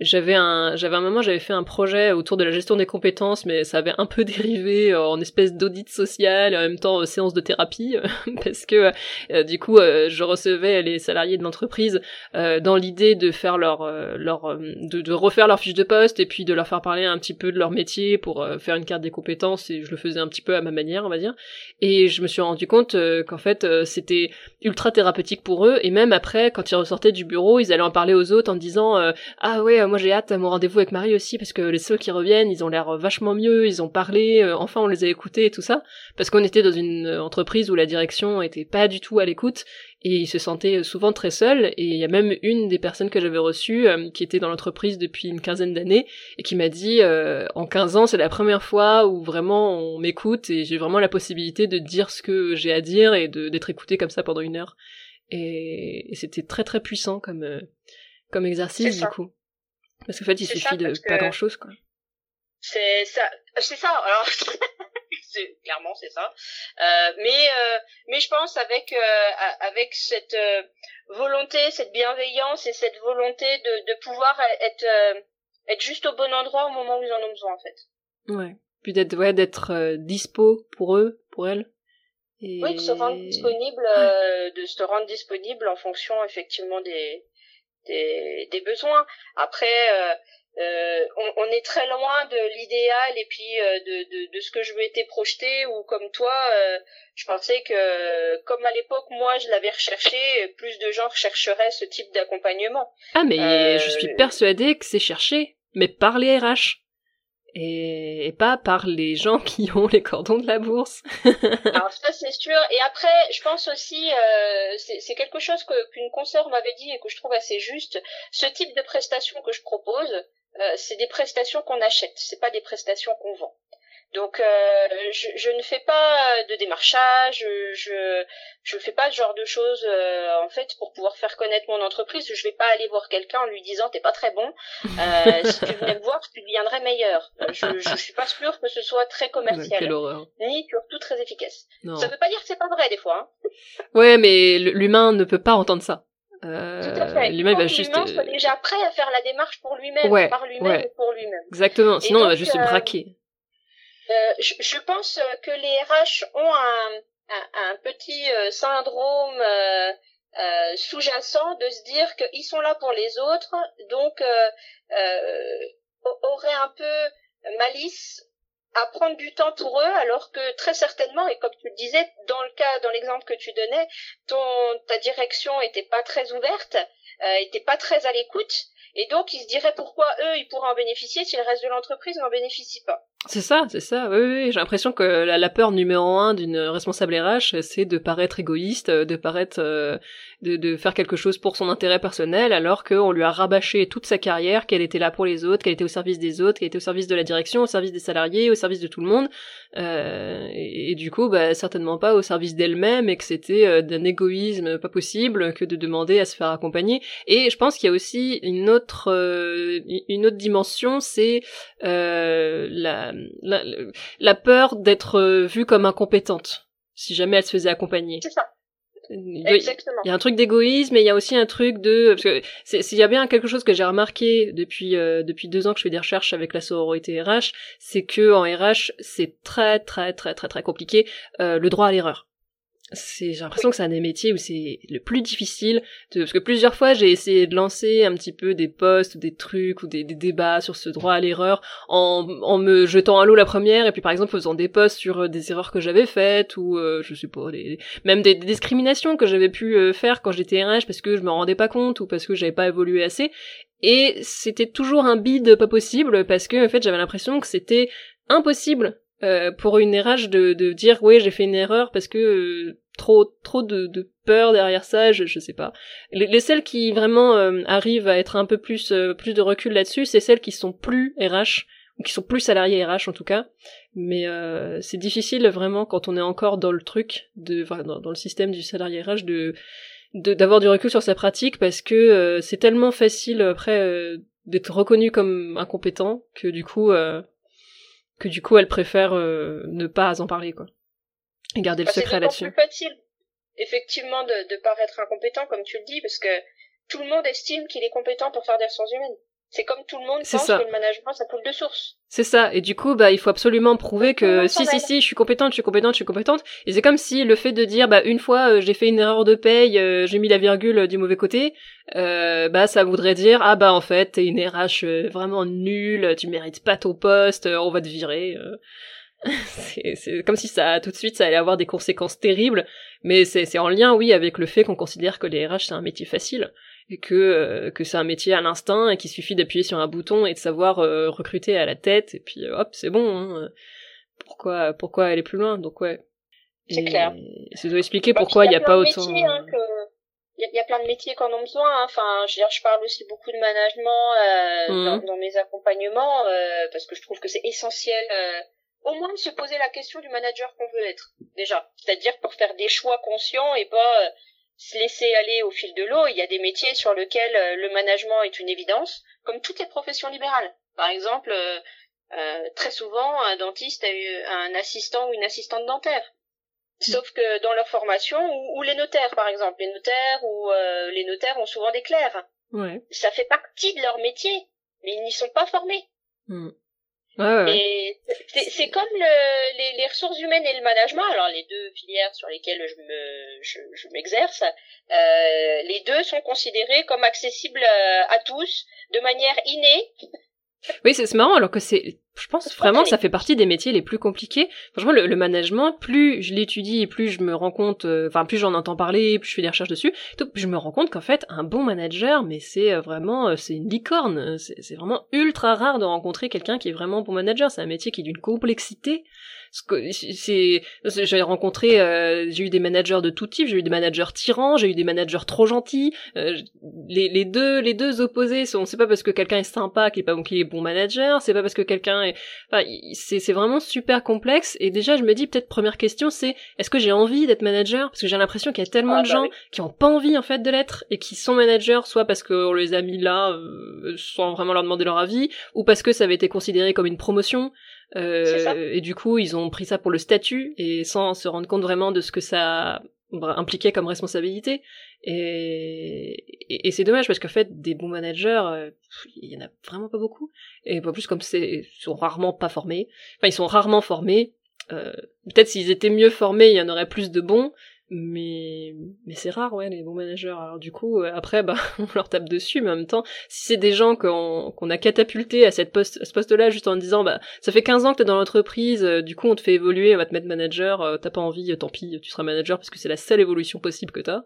j'avais un j'avais un moment j'avais fait un projet autour de la gestion des compétences mais ça avait un peu (laughs) dérivé euh, en espèce d'audit social et en même temps euh, séance de thérapie (laughs) parce que euh, du coup je recevais les salariés de l'entreprise dans l'idée de faire leur leur de, refaire leur fiche de poste et puis de leur faire parler un petit peu de leur métier pour faire une carte des compétences et je le faisais un petit peu à ma manière on va dire. Et je me suis rendu compte qu'en fait c'était ultra thérapeutique pour eux. Et même après quand ils ressortaient du bureau ils allaient en parler aux autres en disant ah ouais moi j'ai hâte à mon rendez-vous avec Marie aussi parce que les ceux qui reviennent, ils ont l'air vachement mieux, ils ont parlé, euh, enfin on les a écoutés et tout ça, parce qu'on était dans une euh, entreprise où la direction était pas du tout à l'écoute et ils se sentaient souvent très seuls. Et il y a même une des personnes que j'avais reçues euh, qui était dans l'entreprise depuis une quinzaine d'années et qui m'a dit en 15 ans c'est la première fois où vraiment on m'écoute et j'ai vraiment la possibilité de dire ce que j'ai à dire et d'être écouté comme ça pendant une heure. Et, c'était très très puissant comme comme exercice du coup parce qu'en fait, il suffit de pas grand chose, quoi. C'est ça, c'est ça. Alors, (laughs) clairement, c'est ça. Euh, mais, euh, mais je pense avec euh, avec cette volonté, cette bienveillance et cette volonté de, de pouvoir être être juste au bon endroit au moment où ils en ont besoin, en fait. Ouais. Puis d'être ouais, d'être dispo pour eux, pour elles. Et... Oui, de se rendre disponible, de se rendre disponible en fonction effectivement des des, besoins. Après, euh, euh, on, est très loin de l'idéal et puis euh, de, de, ce que je m'étais projeté ou comme toi, je pensais que comme à l'époque moi je l'avais recherché, plus de gens rechercheraient ce type d'accompagnement. Ah mais je suis persuadée que c'est cherché, mais par les RH et, pas par les gens (laughs) qui ont les cordons de la bourse. (laughs) Alors ça c'est sûr. Et après, je pense aussi, euh, c'est quelque chose qu'une consoeur m'avait dit et que je trouve assez juste. Ce type de prestations que je propose, euh, c'est des prestations qu'on achète, c'est pas des prestations qu'on vend. Donc euh, je, je, ne fais pas de démarchage, je je fais pas ce genre de choses euh, en fait pour pouvoir faire connaître mon entreprise. Je vais pas aller voir quelqu'un en lui disant t'es pas très bon. Euh, (laughs) si tu venais me voir, tu deviendrais meilleur. Je je suis pas sûre que ce soit très commercial, ni surtout très efficace. Non. Ça veut pas dire que c'est pas vrai des fois. Hein. Ouais, mais l'humain ne peut pas entendre ça. Euh, Tout à fait. L'humain va juste. soit déjà prêt à faire la démarche pour lui-même, par lui-même et pour lui-même. Exactement. Sinon, on va juste se braquer. Euh, je, pense que les RH ont un, un, petit euh, syndrome euh, euh, sous-jacent de se dire qu'ils sont là pour les autres, donc euh, auraient un peu malice à prendre du temps pour eux, alors que très certainement, et comme tu le disais, dans le cas, dans l'exemple que tu donnais, ton, ta direction était pas très ouverte, euh, était pas très à l'écoute, et donc ils se diraient pourquoi eux ils pourraient en bénéficier si le reste de l'entreprise n'en bénéficie pas. C'est ça, c'est ça. Oui, oui. j'ai l'impression que la, peur numéro un d'une responsable RH, c'est de paraître égoïste, de paraître, euh, de, de, faire quelque chose pour son intérêt personnel, alors qu'on lui a rabâché toute sa carrière, qu'elle était là pour les autres, qu'elle était au service des autres, qu'elle était au service de la direction, au service des salariés, au service de tout le monde, euh, et, du coup, bah, certainement pas au service d'elle-même, et que c'était euh, d'un égoïsme pas possible que de demander à se faire accompagner. Et je pense qu'il y a aussi une autre, euh, une autre dimension, c'est la, la, la, peur d'être vue comme incompétente si jamais elle se faisait accompagner. C'est ça. Exactement. Il y a un truc d'égoïsme, mais il y a aussi un truc de parce que s'il y a bien quelque chose que j'ai remarqué depuis euh, depuis deux ans que je fais des recherches avec la sororité RH, c'est que en RH c'est très très très très très compliqué euh, le droit à l'erreur c'est j'ai l'impression que c'est un des métiers où c'est le plus difficile de, parce que plusieurs fois j'ai essayé de lancer un petit peu des posts ou des trucs ou des, des débats sur ce droit à l'erreur en, en me jetant à l'eau la première et puis par exemple faisant des posts sur euh, des erreurs que j'avais faites ou euh, je sais pas des, même des, discriminations que j'avais pu euh, faire quand j'étais RH parce que je me rendais pas compte ou parce que j'avais pas évolué assez. Et c'était toujours un bide pas possible parce que en fait j'avais l'impression que c'était impossible euh, pour une RH de, de dire oui j'ai fait une erreur parce que euh, trop trop de, de, peur derrière ça je, je sais pas. Les, les celles qui vraiment euh, arrivent à être un peu plus plus de recul là-dessus c'est celles qui sont plus RH ou qui sont plus salariées RH en tout cas. Mais c'est difficile vraiment quand on est encore dans le truc de dans, dans, le système du salarié RH de d'avoir du recul sur sa pratique parce que c'est tellement facile après d'être reconnu comme incompétent que du coup que du coup elle préfère euh, ne pas en parler quoi et garder le secret là-dessus. C'est plus facile effectivement de, de paraître incompétent comme tu le dis parce que tout le monde estime qu'il est compétent pour faire des ressources humaines. C'est comme tout le monde pense que le management ça coule de source. C'est ça. Et du coup, bah, il faut absolument prouver que si, si, si, je suis compétente, je suis compétente, je suis compétente. Et c'est comme si le fait de dire, bah, une fois, euh, j'ai fait une erreur de paye, euh, j'ai mis la virgule du mauvais côté, euh, bah, ça voudrait dire, ah, bah, en fait, t'es une RH vraiment nulle, tu mérites pas ton poste, on va te virer. (laughs) c'est comme si ça, tout de suite, ça allait avoir des conséquences terribles. Mais c'est en lien, oui, avec le fait qu'on considère que les RH, c'est un métier facile que euh, que c'est un métier à l'instinct et qu'il suffit d'appuyer sur un bouton et de savoir euh, recruter à la tête et puis euh, hop c'est bon hein. pourquoi pourquoi aller plus loin? Donc ouais c'est clair ça doit expliquer pourquoi il n'y a, pas autant hein, il y, a plein de métiers qui en ont besoin hein. enfin je, je parle aussi beaucoup de management mmh. dans, dans, mes accompagnements parce que je trouve que c'est essentiel au moins de se poser la question du manager qu'on veut être déjà c'est-à-dire pour faire des choix conscients et pas se laisser aller au fil de l'eau. Il y a des métiers sur lesquels euh, le management est une évidence, comme toutes les professions libérales. Par exemple, euh, euh, très souvent, un dentiste a eu un assistant ou une assistante dentaire. Sauf que dans leur formation, ou, les notaires par exemple, les notaires ou les notaires ont souvent des clercs. Ouais. Ça fait partie de leur métier, mais ils n'y sont pas formés. Et c'est comme le, les, les, ressources humaines et le management, alors les deux filières sur lesquelles je me je, je m'exerce, euh, les deux sont considérés comme accessibles euh, à tous de manière innée oui, c'est marrant, alors que c'est, je pense vraiment que ça fait partie des métiers les plus compliqués. Franchement, le, management, plus je l'étudie, plus je me rends compte, euh, enfin, plus j'en entends parler, plus je fais des recherches dessus, tout, je me rends compte qu'en fait, un bon manager, mais c'est euh, vraiment, euh, c'est une licorne. C'est vraiment ultra rare de rencontrer quelqu'un qui est vraiment bon manager. C'est un métier qui est d'une complexité c'est j'ai rencontré euh, j'ai eu des managers de tout type j'ai eu des managers tyrans j'ai eu des managers trop gentils euh, les, les deux les deux opposés sont c'est pas parce que quelqu'un est sympa qu'il est pas bon qu'il est bon manager c'est pas parce que quelqu'un est enfin c'est c'est vraiment super complexe. Et déjà je me dis peut-être première question c'est est-ce que j'ai envie d'être manager? Parce que j'ai l'impression qu'il y a tellement ah, de bah gens qui ont pas envie en fait de l'être et qui sont managers soit parce qu'on les a mis là euh, sans vraiment leur demander leur avis ou parce que ça avait été considéré comme une promotion euh, et du coup, ils ont pris ça pour le statut et sans se rendre compte vraiment de ce que ça impliquait comme responsabilité. Et, et, c'est dommage parce qu'en fait, des bons managers, euh, il y en a vraiment pas beaucoup. Et pas plus comme c'est, ils sont rarement pas formés. Enfin, ils sont rarement formés. Euh, peut-être s'ils étaient mieux formés, il y en aurait plus de bons mais mais c'est rare ouais les bons managers. Alors du coup euh, après bah (laughs) on leur tape dessus mais en même temps si c'est des gens qu'on qu'on a catapulté à cette poste à ce poste là juste en disant bah ça fait 15 ans que t'es dans l'entreprise euh, du coup on te fait évoluer on va te mettre manager euh, t'as pas envie tant pis tu seras manager parce que c'est la seule évolution possible que t'as.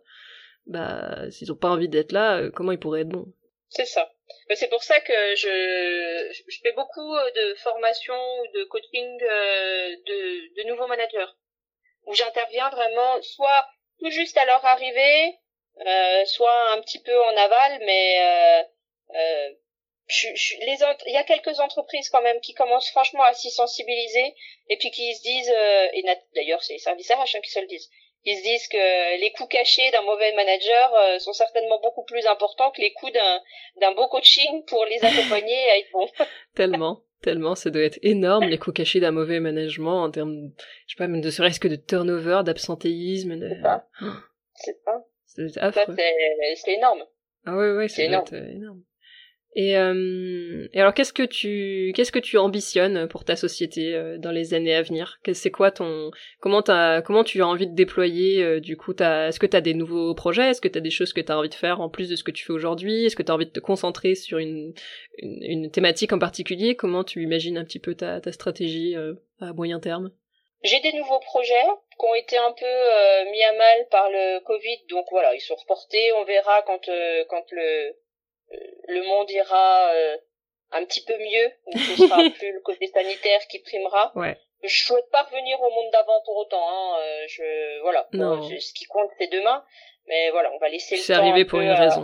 Bah s'ils ont pas envie d'être là comment ils pourraient être bons? C'est ça. C'est pour ça que je, je fais beaucoup de formations de coaching de, de nouveaux managers, où j'interviens vraiment soit tout juste à leur arrivée, euh, soit un petit peu en aval, mais euh, euh, je, je, les il y a quelques entreprises quand même qui commencent franchement à s'y sensibiliser et puis qui se disent, euh, et d'ailleurs c'est les services RH hein, qui se le disent, ils se disent que les coûts cachés d'un mauvais manager euh, sont certainement beaucoup plus importants que les coûts d'un d'un beau coaching pour les accompagner à être bons. (laughs) Tellement. Tellement, ça doit être énorme les coûts cachés d'un mauvais management en termes, je sais pas, même de serait-ce que de turnover, d'absentéisme. De... C'est pas. C'est énorme. Ah ouais, ouais, c'est énorme. énorme. Et, euh, et alors, qu'est-ce que tu, qu'est-ce que tu ambitionnes pour ta société euh, dans les années à venir? C'est quoi ton, comment t'as, comment tu as envie de déployer euh, Du coup, est-ce que tu as des nouveaux projets? Est-ce que tu as des choses que tu as envie de faire en plus de ce que tu fais aujourd'hui? Est-ce que tu as envie de te concentrer sur une, une, thématique en particulier? Comment tu imagines un petit peu ta, ta stratégie euh, à moyen terme? J'ai des nouveaux projets qui ont été un peu euh, mis à mal par le Covid, donc voilà, ils sont reportés. On verra quand quand le le monde ira euh, un petit peu mieux, où ce sera (laughs) plus le côté sanitaire qui primera. Ouais. Je souhaite pas revenir au monde d'avant pour autant. Hein. Euh, je voilà. Non. ce qui compte c'est demain. Mais voilà, on va laisser le temps. C'est arrivé pour une raison.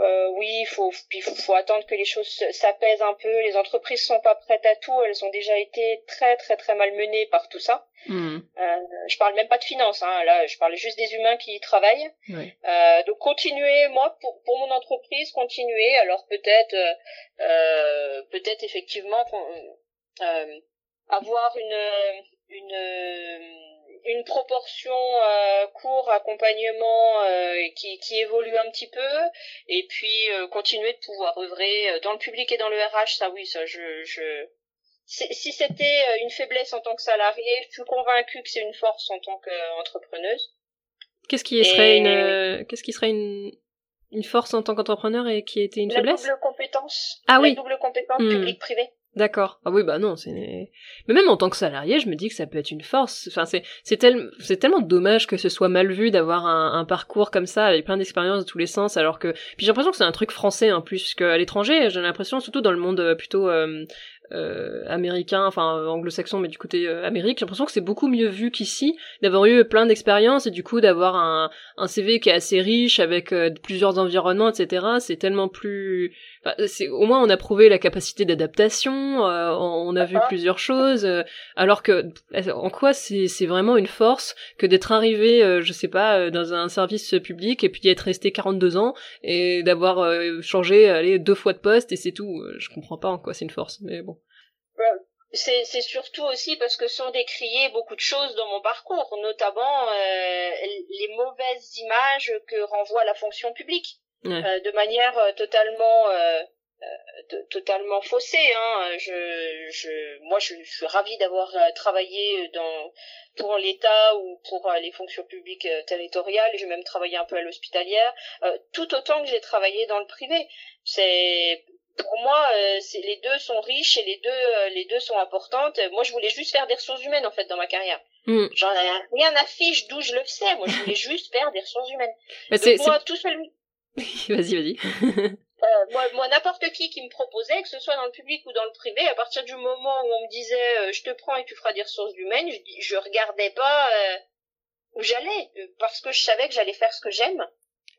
Euh, oui, il faut, puis faut attendre que les choses s'apaisent un peu. Les entreprises sont pas prêtes à tout. Elles ont déjà été très, très, très mal menées par tout ça. Hmm. Euh, je parle même pas de finances. Hein. Là, je parle juste des humains qui y travaillent. Euh, donc, continuer, moi, pour, pour mon entreprise, continuer. Alors, peut-être, euh, euh peut-être effectivement, euh, avoir une, une une proportion euh, court accompagnement euh, qui, qui évolue un petit peu et puis euh, continuer de pouvoir œuvrer euh, dans le public et dans le RH ça oui ça je je si c'était une faiblesse en tant que salarié je suis convaincue que c'est une force en tant qu'entrepreneuse. Qu'est-ce qui serait une qu'est-ce qui serait une une force en tant qu'entrepreneur et qui était une faiblesse? la double compétence. Ah la double compétence hmm. public privé D'accord. Ah oui, bah non, c'est. Mais même en tant que salarié, je me dis que ça peut être une force. Enfin, c'est c'est tellement dommage que ce soit mal vu d'avoir un, parcours comme ça avec plein d'expériences de tous les sens, alors que. Puis j'ai l'impression que c'est un truc français en plus, qu'à l'étranger, j'ai l'impression, surtout dans le monde euh, plutôt euh, euh, américain, enfin anglo-saxon, mais du côté euh, Amérique, j'ai l'impression que c'est beaucoup mieux vu qu'ici, d'avoir eu plein d'expériences et du coup d'avoir un, un CV qui est assez riche avec plusieurs environnements, etc. C'est tellement plus, enfin, c'est au moins on a prouvé la capacité d'adaptation, euh, on, a vu plusieurs choses, alors que en quoi c'est c'est vraiment une force que d'être arrivé, je sais pas, dans un service public et puis d'y être resté 42 ans et d'avoir changé allez deux fois de poste et c'est tout. Je comprends pas en quoi c'est une force, mais bon. C'est surtout aussi parce que sont décriées beaucoup de choses dans mon parcours, notamment euh, les mauvaises images que renvoie la fonction publique, euh, de manière euh, totalement euh, totalement faussée. Hein. Je, je, moi, je, suis ravie d'avoir travaillé dans pour l'État ou pour les fonctions publiques territoriales. J'ai même travaillé un peu à l'hospitalière, tout autant que j'ai travaillé dans le privé. C'est pour moi, euh, c'est les deux sont riches et les deux euh, les deux sont importantes. Moi, je voulais juste faire des ressources humaines en fait dans ma carrière. Mm. J'en ai rien à fiche d'où je le sais. Moi, je voulais (laughs) juste faire des ressources humaines. Donc moi, tout seul. (laughs) vas-y, vas-y. euh, moi, moi n'importe qui qui me proposait, que ce soit dans le public ou dans le privé, à partir du moment où on me disait euh, je te prends et tu feras des ressources humaines, je, je regardais pas où j'allais parce que je savais que j'allais faire ce que j'aime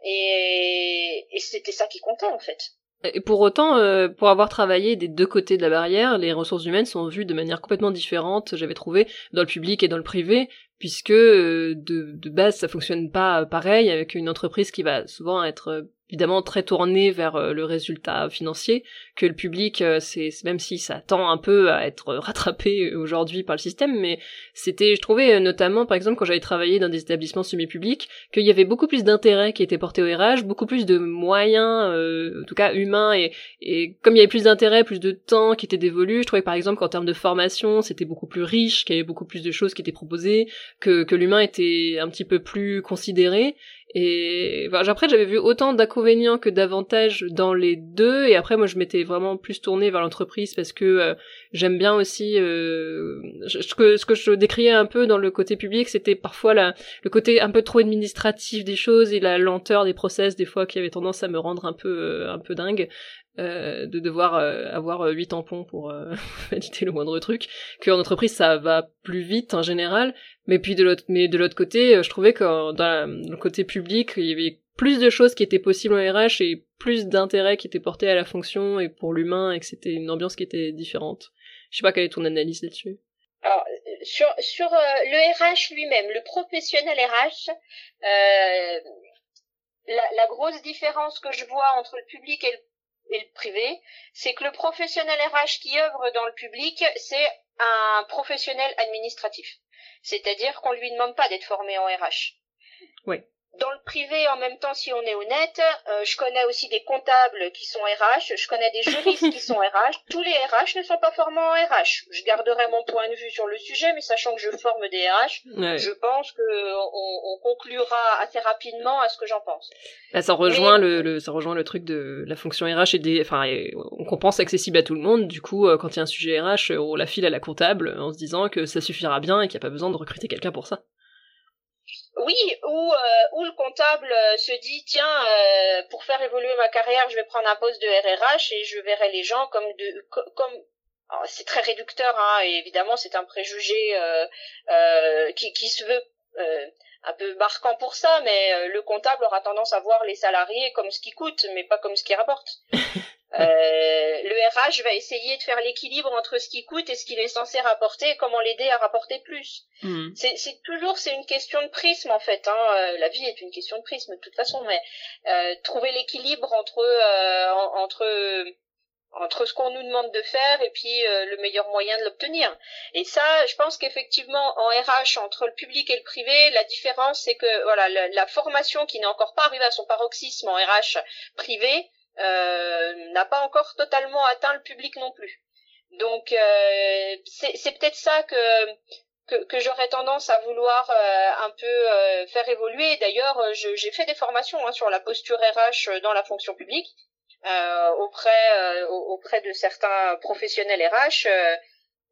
et, et c'était ça qui comptait en fait. Et pour autant, euh, pour avoir travaillé des deux côtés de la barrière, les ressources humaines sont vues de manière complètement différente, j'avais trouvé, dans le public et dans le privé, puisque euh, de, de base ça fonctionne pas pareil avec une entreprise qui va souvent être évidemment très tourné vers euh, le résultat financier, que le public, euh, c'est même si ça tend un peu à être (laughs) rattrapé aujourd'hui par le système, mais c'était, je trouvais euh, notamment, par exemple, quand j'avais travaillé dans des établissements semi-publics, qu'il y avait beaucoup plus d'intérêt qui était porté au RH, beaucoup plus de moyens, en tout cas humains, et, et comme il y avait plus d'intérêt, plus de temps qui était dévolu, je trouvais par exemple qu'en termes de formation, c'était beaucoup plus riche, qu'il y avait beaucoup plus de choses qui étaient proposées, que, que l'humain était un petit peu plus considéré, et après, j'avais vu autant d'inconvénients que d'avantages dans les deux. Et après, moi, je m'étais vraiment plus tournée vers l'entreprise parce que euh, j'aime bien aussi euh, ce, que, ce que je décriais un peu dans le côté public, c'était parfois la, le côté un peu trop administratif des choses et la lenteur des process des fois qui avait tendance à me rendre un peu euh, un peu dingue. Euh, de devoir euh, avoir huit tampons pour (laughs) valider le moindre truc, qu'en entreprise ça va plus vite en général, mais puis de l'autre, mais de l'autre côté, je trouvais que dans le côté public, il y avait plus de choses qui étaient possibles en RH et plus d'intérêt qui était porté à la fonction et pour l'humain et que c'était une ambiance qui était différente. Je sais pas quelle est ton analyse là-dessus. Alors, sur, sur le RH lui-même, le professionnel RH, euh, la, la, grosse différence que je vois entre le public et le, et le privé, c'est que le professionnel RH qui œuvre dans le public, c'est un professionnel administratif. C'est-à-dire qu'on lui demande pas d'être formé en RH. Oui dans le privé, en même temps, si on est honnête, euh, je connais aussi des comptables qui sont RH, je connais des juristes qui sont (laughs) RH. Tous les RH ne sont pas formés en RH. Je garderai mon point de vue sur le sujet, mais sachant que je forme des RH, je pense que on, conclura assez rapidement à ce que j'en pense. Bah, ça rejoint le, ça rejoint le truc de la fonction RH et des, enfin, qu'on pense accessible à tout le monde. Du coup, euh, quand il y a un sujet RH, on la file à la comptable en se disant que ça suffira bien et qu'il n'y a pas besoin de recruter quelqu'un pour ça. Oui, ou euh, le comptable euh, se dit tiens euh, pour faire évoluer ma carrière, je vais prendre un poste de RRH et je verrai les gens comme de comme c'est très réducteur hein, et évidemment c'est un préjugé qui, qui se veut un peu marquant pour ça, mais le comptable aura tendance à voir les salariés comme ce qui coûte, mais pas comme ce qui rapporte. (laughs) Euh, le RH va essayer de faire l'équilibre entre ce qui coûte et ce qu'il est censé rapporter et comment l'aider à rapporter plus. Hmm. C'est toujours c'est une question de prisme en fait. Hein. Euh, la vie est une question de prisme de toute façon, mais euh, trouver l'équilibre entre euh, entre entre ce qu'on nous demande de faire et puis le meilleur moyen de l'obtenir. Et ça, je pense qu'effectivement en RH entre le public et le privé, la différence c'est que voilà la, formation qui n'est encore pas arrivée à son paroxysme en RH privé euh, n'a pas encore totalement atteint le public non plus. Donc euh, c'est peut-être ça que que, j'aurais tendance à vouloir euh, un peu faire évoluer. D'ailleurs, j'ai fait des formations hein, sur la posture RH dans la fonction publique auprès auprès de certains professionnels RH.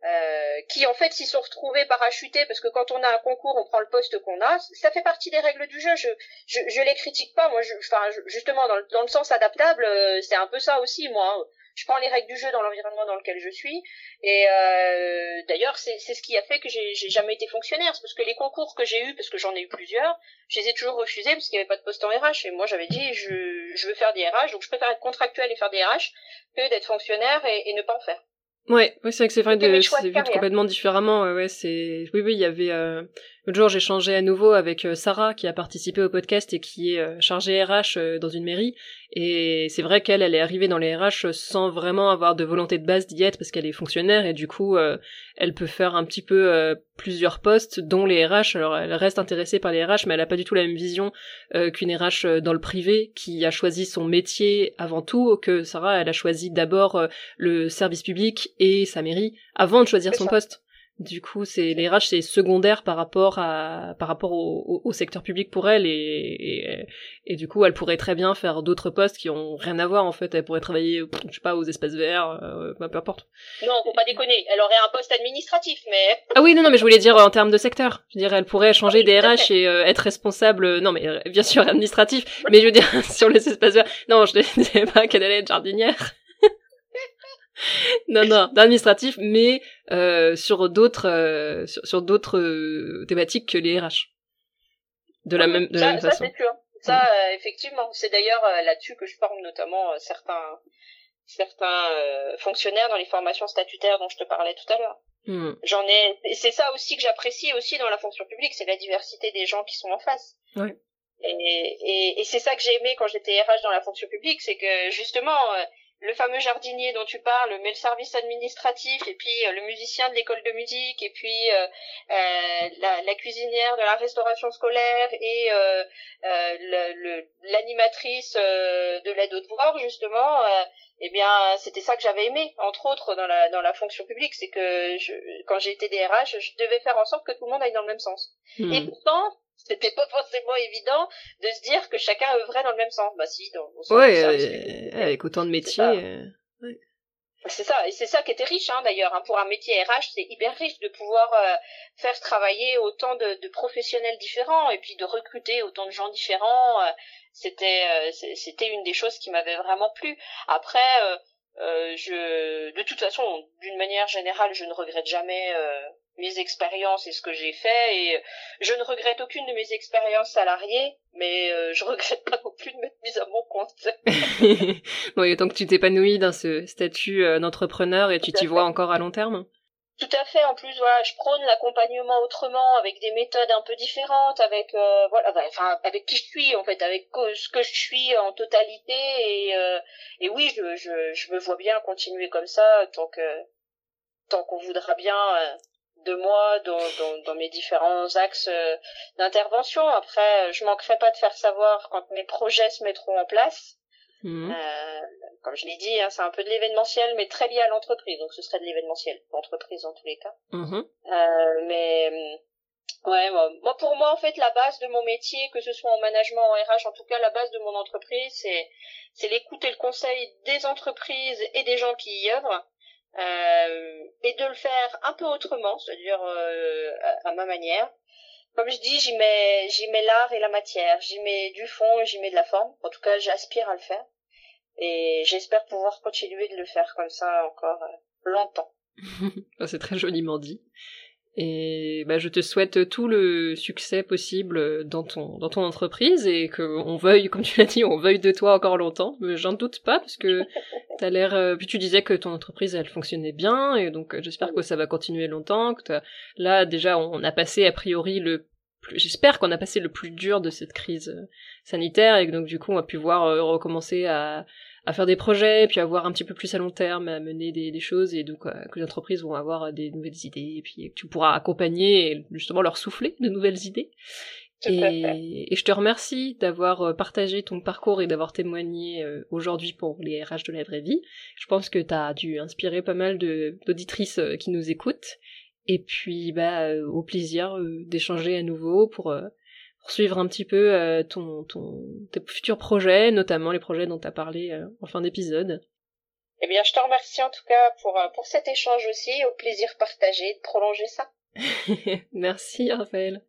Euh, qui en fait s'y sont retrouvés parachutés parce que quand on a un concours on prend le poste qu'on a ça fait partie des règles du jeu je je, les critique pas moi je, enfin justement dans le, dans le sens adaptable euh, c'est un peu ça aussi moi hein. Je prends les règles du jeu dans l'environnement dans lequel je suis. Et euh, d'ailleurs c'est c'est ce qui a fait que j'ai jamais été fonctionnaire. C'est parce que les concours que j'ai eu parce que j'en ai eu plusieurs je les ai toujours refusés parce qu'il n'y avait pas de poste en RH et moi j'avais dit je je veux faire des RH donc je préfère être contractuel et faire des RH que d'être fonctionnaire et, et ne pas en faire. Ouais, ouais c'est vrai que c'est vrai c'est vu complètement différemment. Ouais, c'est oui oui, il y avait euh... l'autre jour j'ai changé à nouveau avec euh, Sarah qui a participé au podcast et qui est euh, chargée RH euh, dans une mairie et c'est vrai qu'elle elle est arrivée dans les RH sans vraiment avoir de volonté de base d'y être parce qu'elle est fonctionnaire et du coup elle peut faire un petit peu plusieurs postes dont les RH. Alors elle reste intéressée par les RH mais elle a pas du tout la même vision qu'une RH dans le privé qui a choisi son métier avant tout que Sarah elle a choisi d'abord le service public et sa mairie avant de choisir son poste. Du coup, c'est les RH c'est secondaire par rapport à par rapport au, au, secteur public pour elle et, et, du coup elle pourrait très bien faire d'autres postes qui ont rien à voir en fait. Elle pourrait travailler je sais pas aux espaces verts, euh, peu importe. Non, faut pas déconner. Elle aurait un poste administratif, mais. (laughs) Ah oui non non mais je voulais dire en termes de secteur. Je veux dire elle pourrait changer des RH et euh, être responsable. Non mais euh, bien sûr administratif, mais je veux dire (laughs) sur les espaces verts. Non je (laughs) ne disais pas qu'elle allait être jardinière. (laughs) non, non, d'administratif, mais euh, sur d'autres euh, sur, d'autres euh, thématiques que les RH. De la même de la même façon. Ça, sûr. Ça, mm. effectivement, c'est d'ailleurs là-dessus que je forme notamment certains certains fonctionnaires dans les formations statutaires dont je te parlais tout à l'heure. Mm. J'en ai, c'est ça aussi que j'apprécie aussi dans la fonction publique, c'est la diversité des gens qui sont en face. Ouais. Et, et, et c'est ça que j'ai aimé quand j'étais RH dans la fonction publique, c'est que justement, le fameux jardinier dont tu parles, mais le service administratif, et puis euh, le musicien de l'école de musique, et puis euh, euh, la, la, cuisinière de la restauration scolaire et l'animatrice de l'aide aux devoirs, justement, eh bien, c'était ça que j'avais aimé, entre autres, dans la, dans la fonction publique, c'est que je, quand j'ai été DRH, je devais faire en sorte que tout le monde aille dans le même sens. Hmm. Et pourtant, c'était pas forcément évident de se dire que chacun œuvrait dans le même sens. Bah si, dans, ouais, euh, avec autant de métiers. Euh, ouais. C'est ça, et c'est ça qui était riche hein, d'ailleurs. Hein. Pour un métier RH, c'est hyper riche de pouvoir euh, faire travailler autant de, de, professionnels différents et puis de recruter autant de gens différents. C'était, c'était une des choses qui m'avait vraiment plu. Après, je, de toute façon, d'une manière générale, je ne regrette jamais mes expériences et ce que j'ai fait et je ne regrette aucune de mes expériences salariées mais euh, je (laughs) regrette pas non plus de m'être mise à mon compte. bon, et tant que tu t'épanouis dans ce statut euh, d'entrepreneur et tu t'y vois encore à long terme tout à fait. En plus, voilà, je prône l'accompagnement autrement, avec des méthodes un peu différentes, avec euh, voilà, enfin, avec qui je suis en fait, avec ce que je suis en totalité. Et, et oui, je, je, je me vois bien continuer comme ça tant que tant qu'on voudra bien de moi dans, dans, dans mes différents axes euh, d'intervention. Après, je manquerai pas de faire savoir quand mes projets se mettront en place. Mhm. Euh, comme je l'ai dit, hein, c'est un peu de l'événementiel, mais très lié à l'entreprise. Donc ce serait de l'événementiel, l'entreprise en tous les cas. Mhm. Euh, mais ouais, moi pour moi en fait la base de mon métier, que ce soit en management, en RH, en tout cas la base de mon entreprise, c'est c'est l'écoute et le conseil des entreprises et des gens qui y œuvrent. Euh, et de le faire un peu autrement, c'est-à-dire euh, à, ma manière. Comme je dis, j'y mets, j'y mets l'art et la matière, j'y mets du fond, j'y mets de la forme. En tout cas, j'aspire à le faire. Et j'espère pouvoir continuer de le faire comme ça encore euh, longtemps. (laughs) C'est très joliment dit. Et bah, je te souhaite tout le succès possible dans ton, dans ton entreprise et qu'on veuille, comme tu l'as dit, on veuille de toi encore longtemps. Mais j'en doute pas parce que (laughs) t'as l'air. Euh, puis tu disais que ton entreprise elle fonctionnait bien et donc euh, j'espère que ça va continuer longtemps. Que là déjà on a passé a priori le j'espère qu'on a passé le plus dur de cette crise euh, sanitaire et que donc du coup on va pouvoir recommencer à, à faire des projets, puis à voir un petit peu plus à long terme, à mener des, des choses, et donc euh, que les entreprises vont avoir des nouvelles idées, et puis que tu pourras accompagner et justement leur souffler de nouvelles idées. Et, et, je te remercie d'avoir euh, partagé ton parcours et d'avoir témoigné euh, aujourd'hui pour les RH de la vraie vie. Je pense que tu as dû inspirer pas mal d'auditrices qui nous écoutent. Et puis, bah, au plaisir d'échanger à nouveau pour suivre un petit peu euh, ton, ton, tes futurs projets, notamment les projets dont tu as parlé euh, en fin d'épisode. Eh bien, je te remercie en tout cas pour, euh, pour cet échange aussi, au plaisir partagé de prolonger ça. (laughs) Merci Raphaël.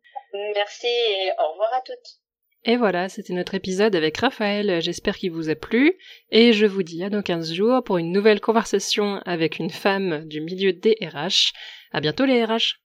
Merci et au revoir à toutes. Et voilà, c'était notre épisode avec Raphaël, j'espère qu'il vous a plu, et je vous dis à dans 15 jours pour une nouvelle conversation avec une femme du milieu des RH. À bientôt les RH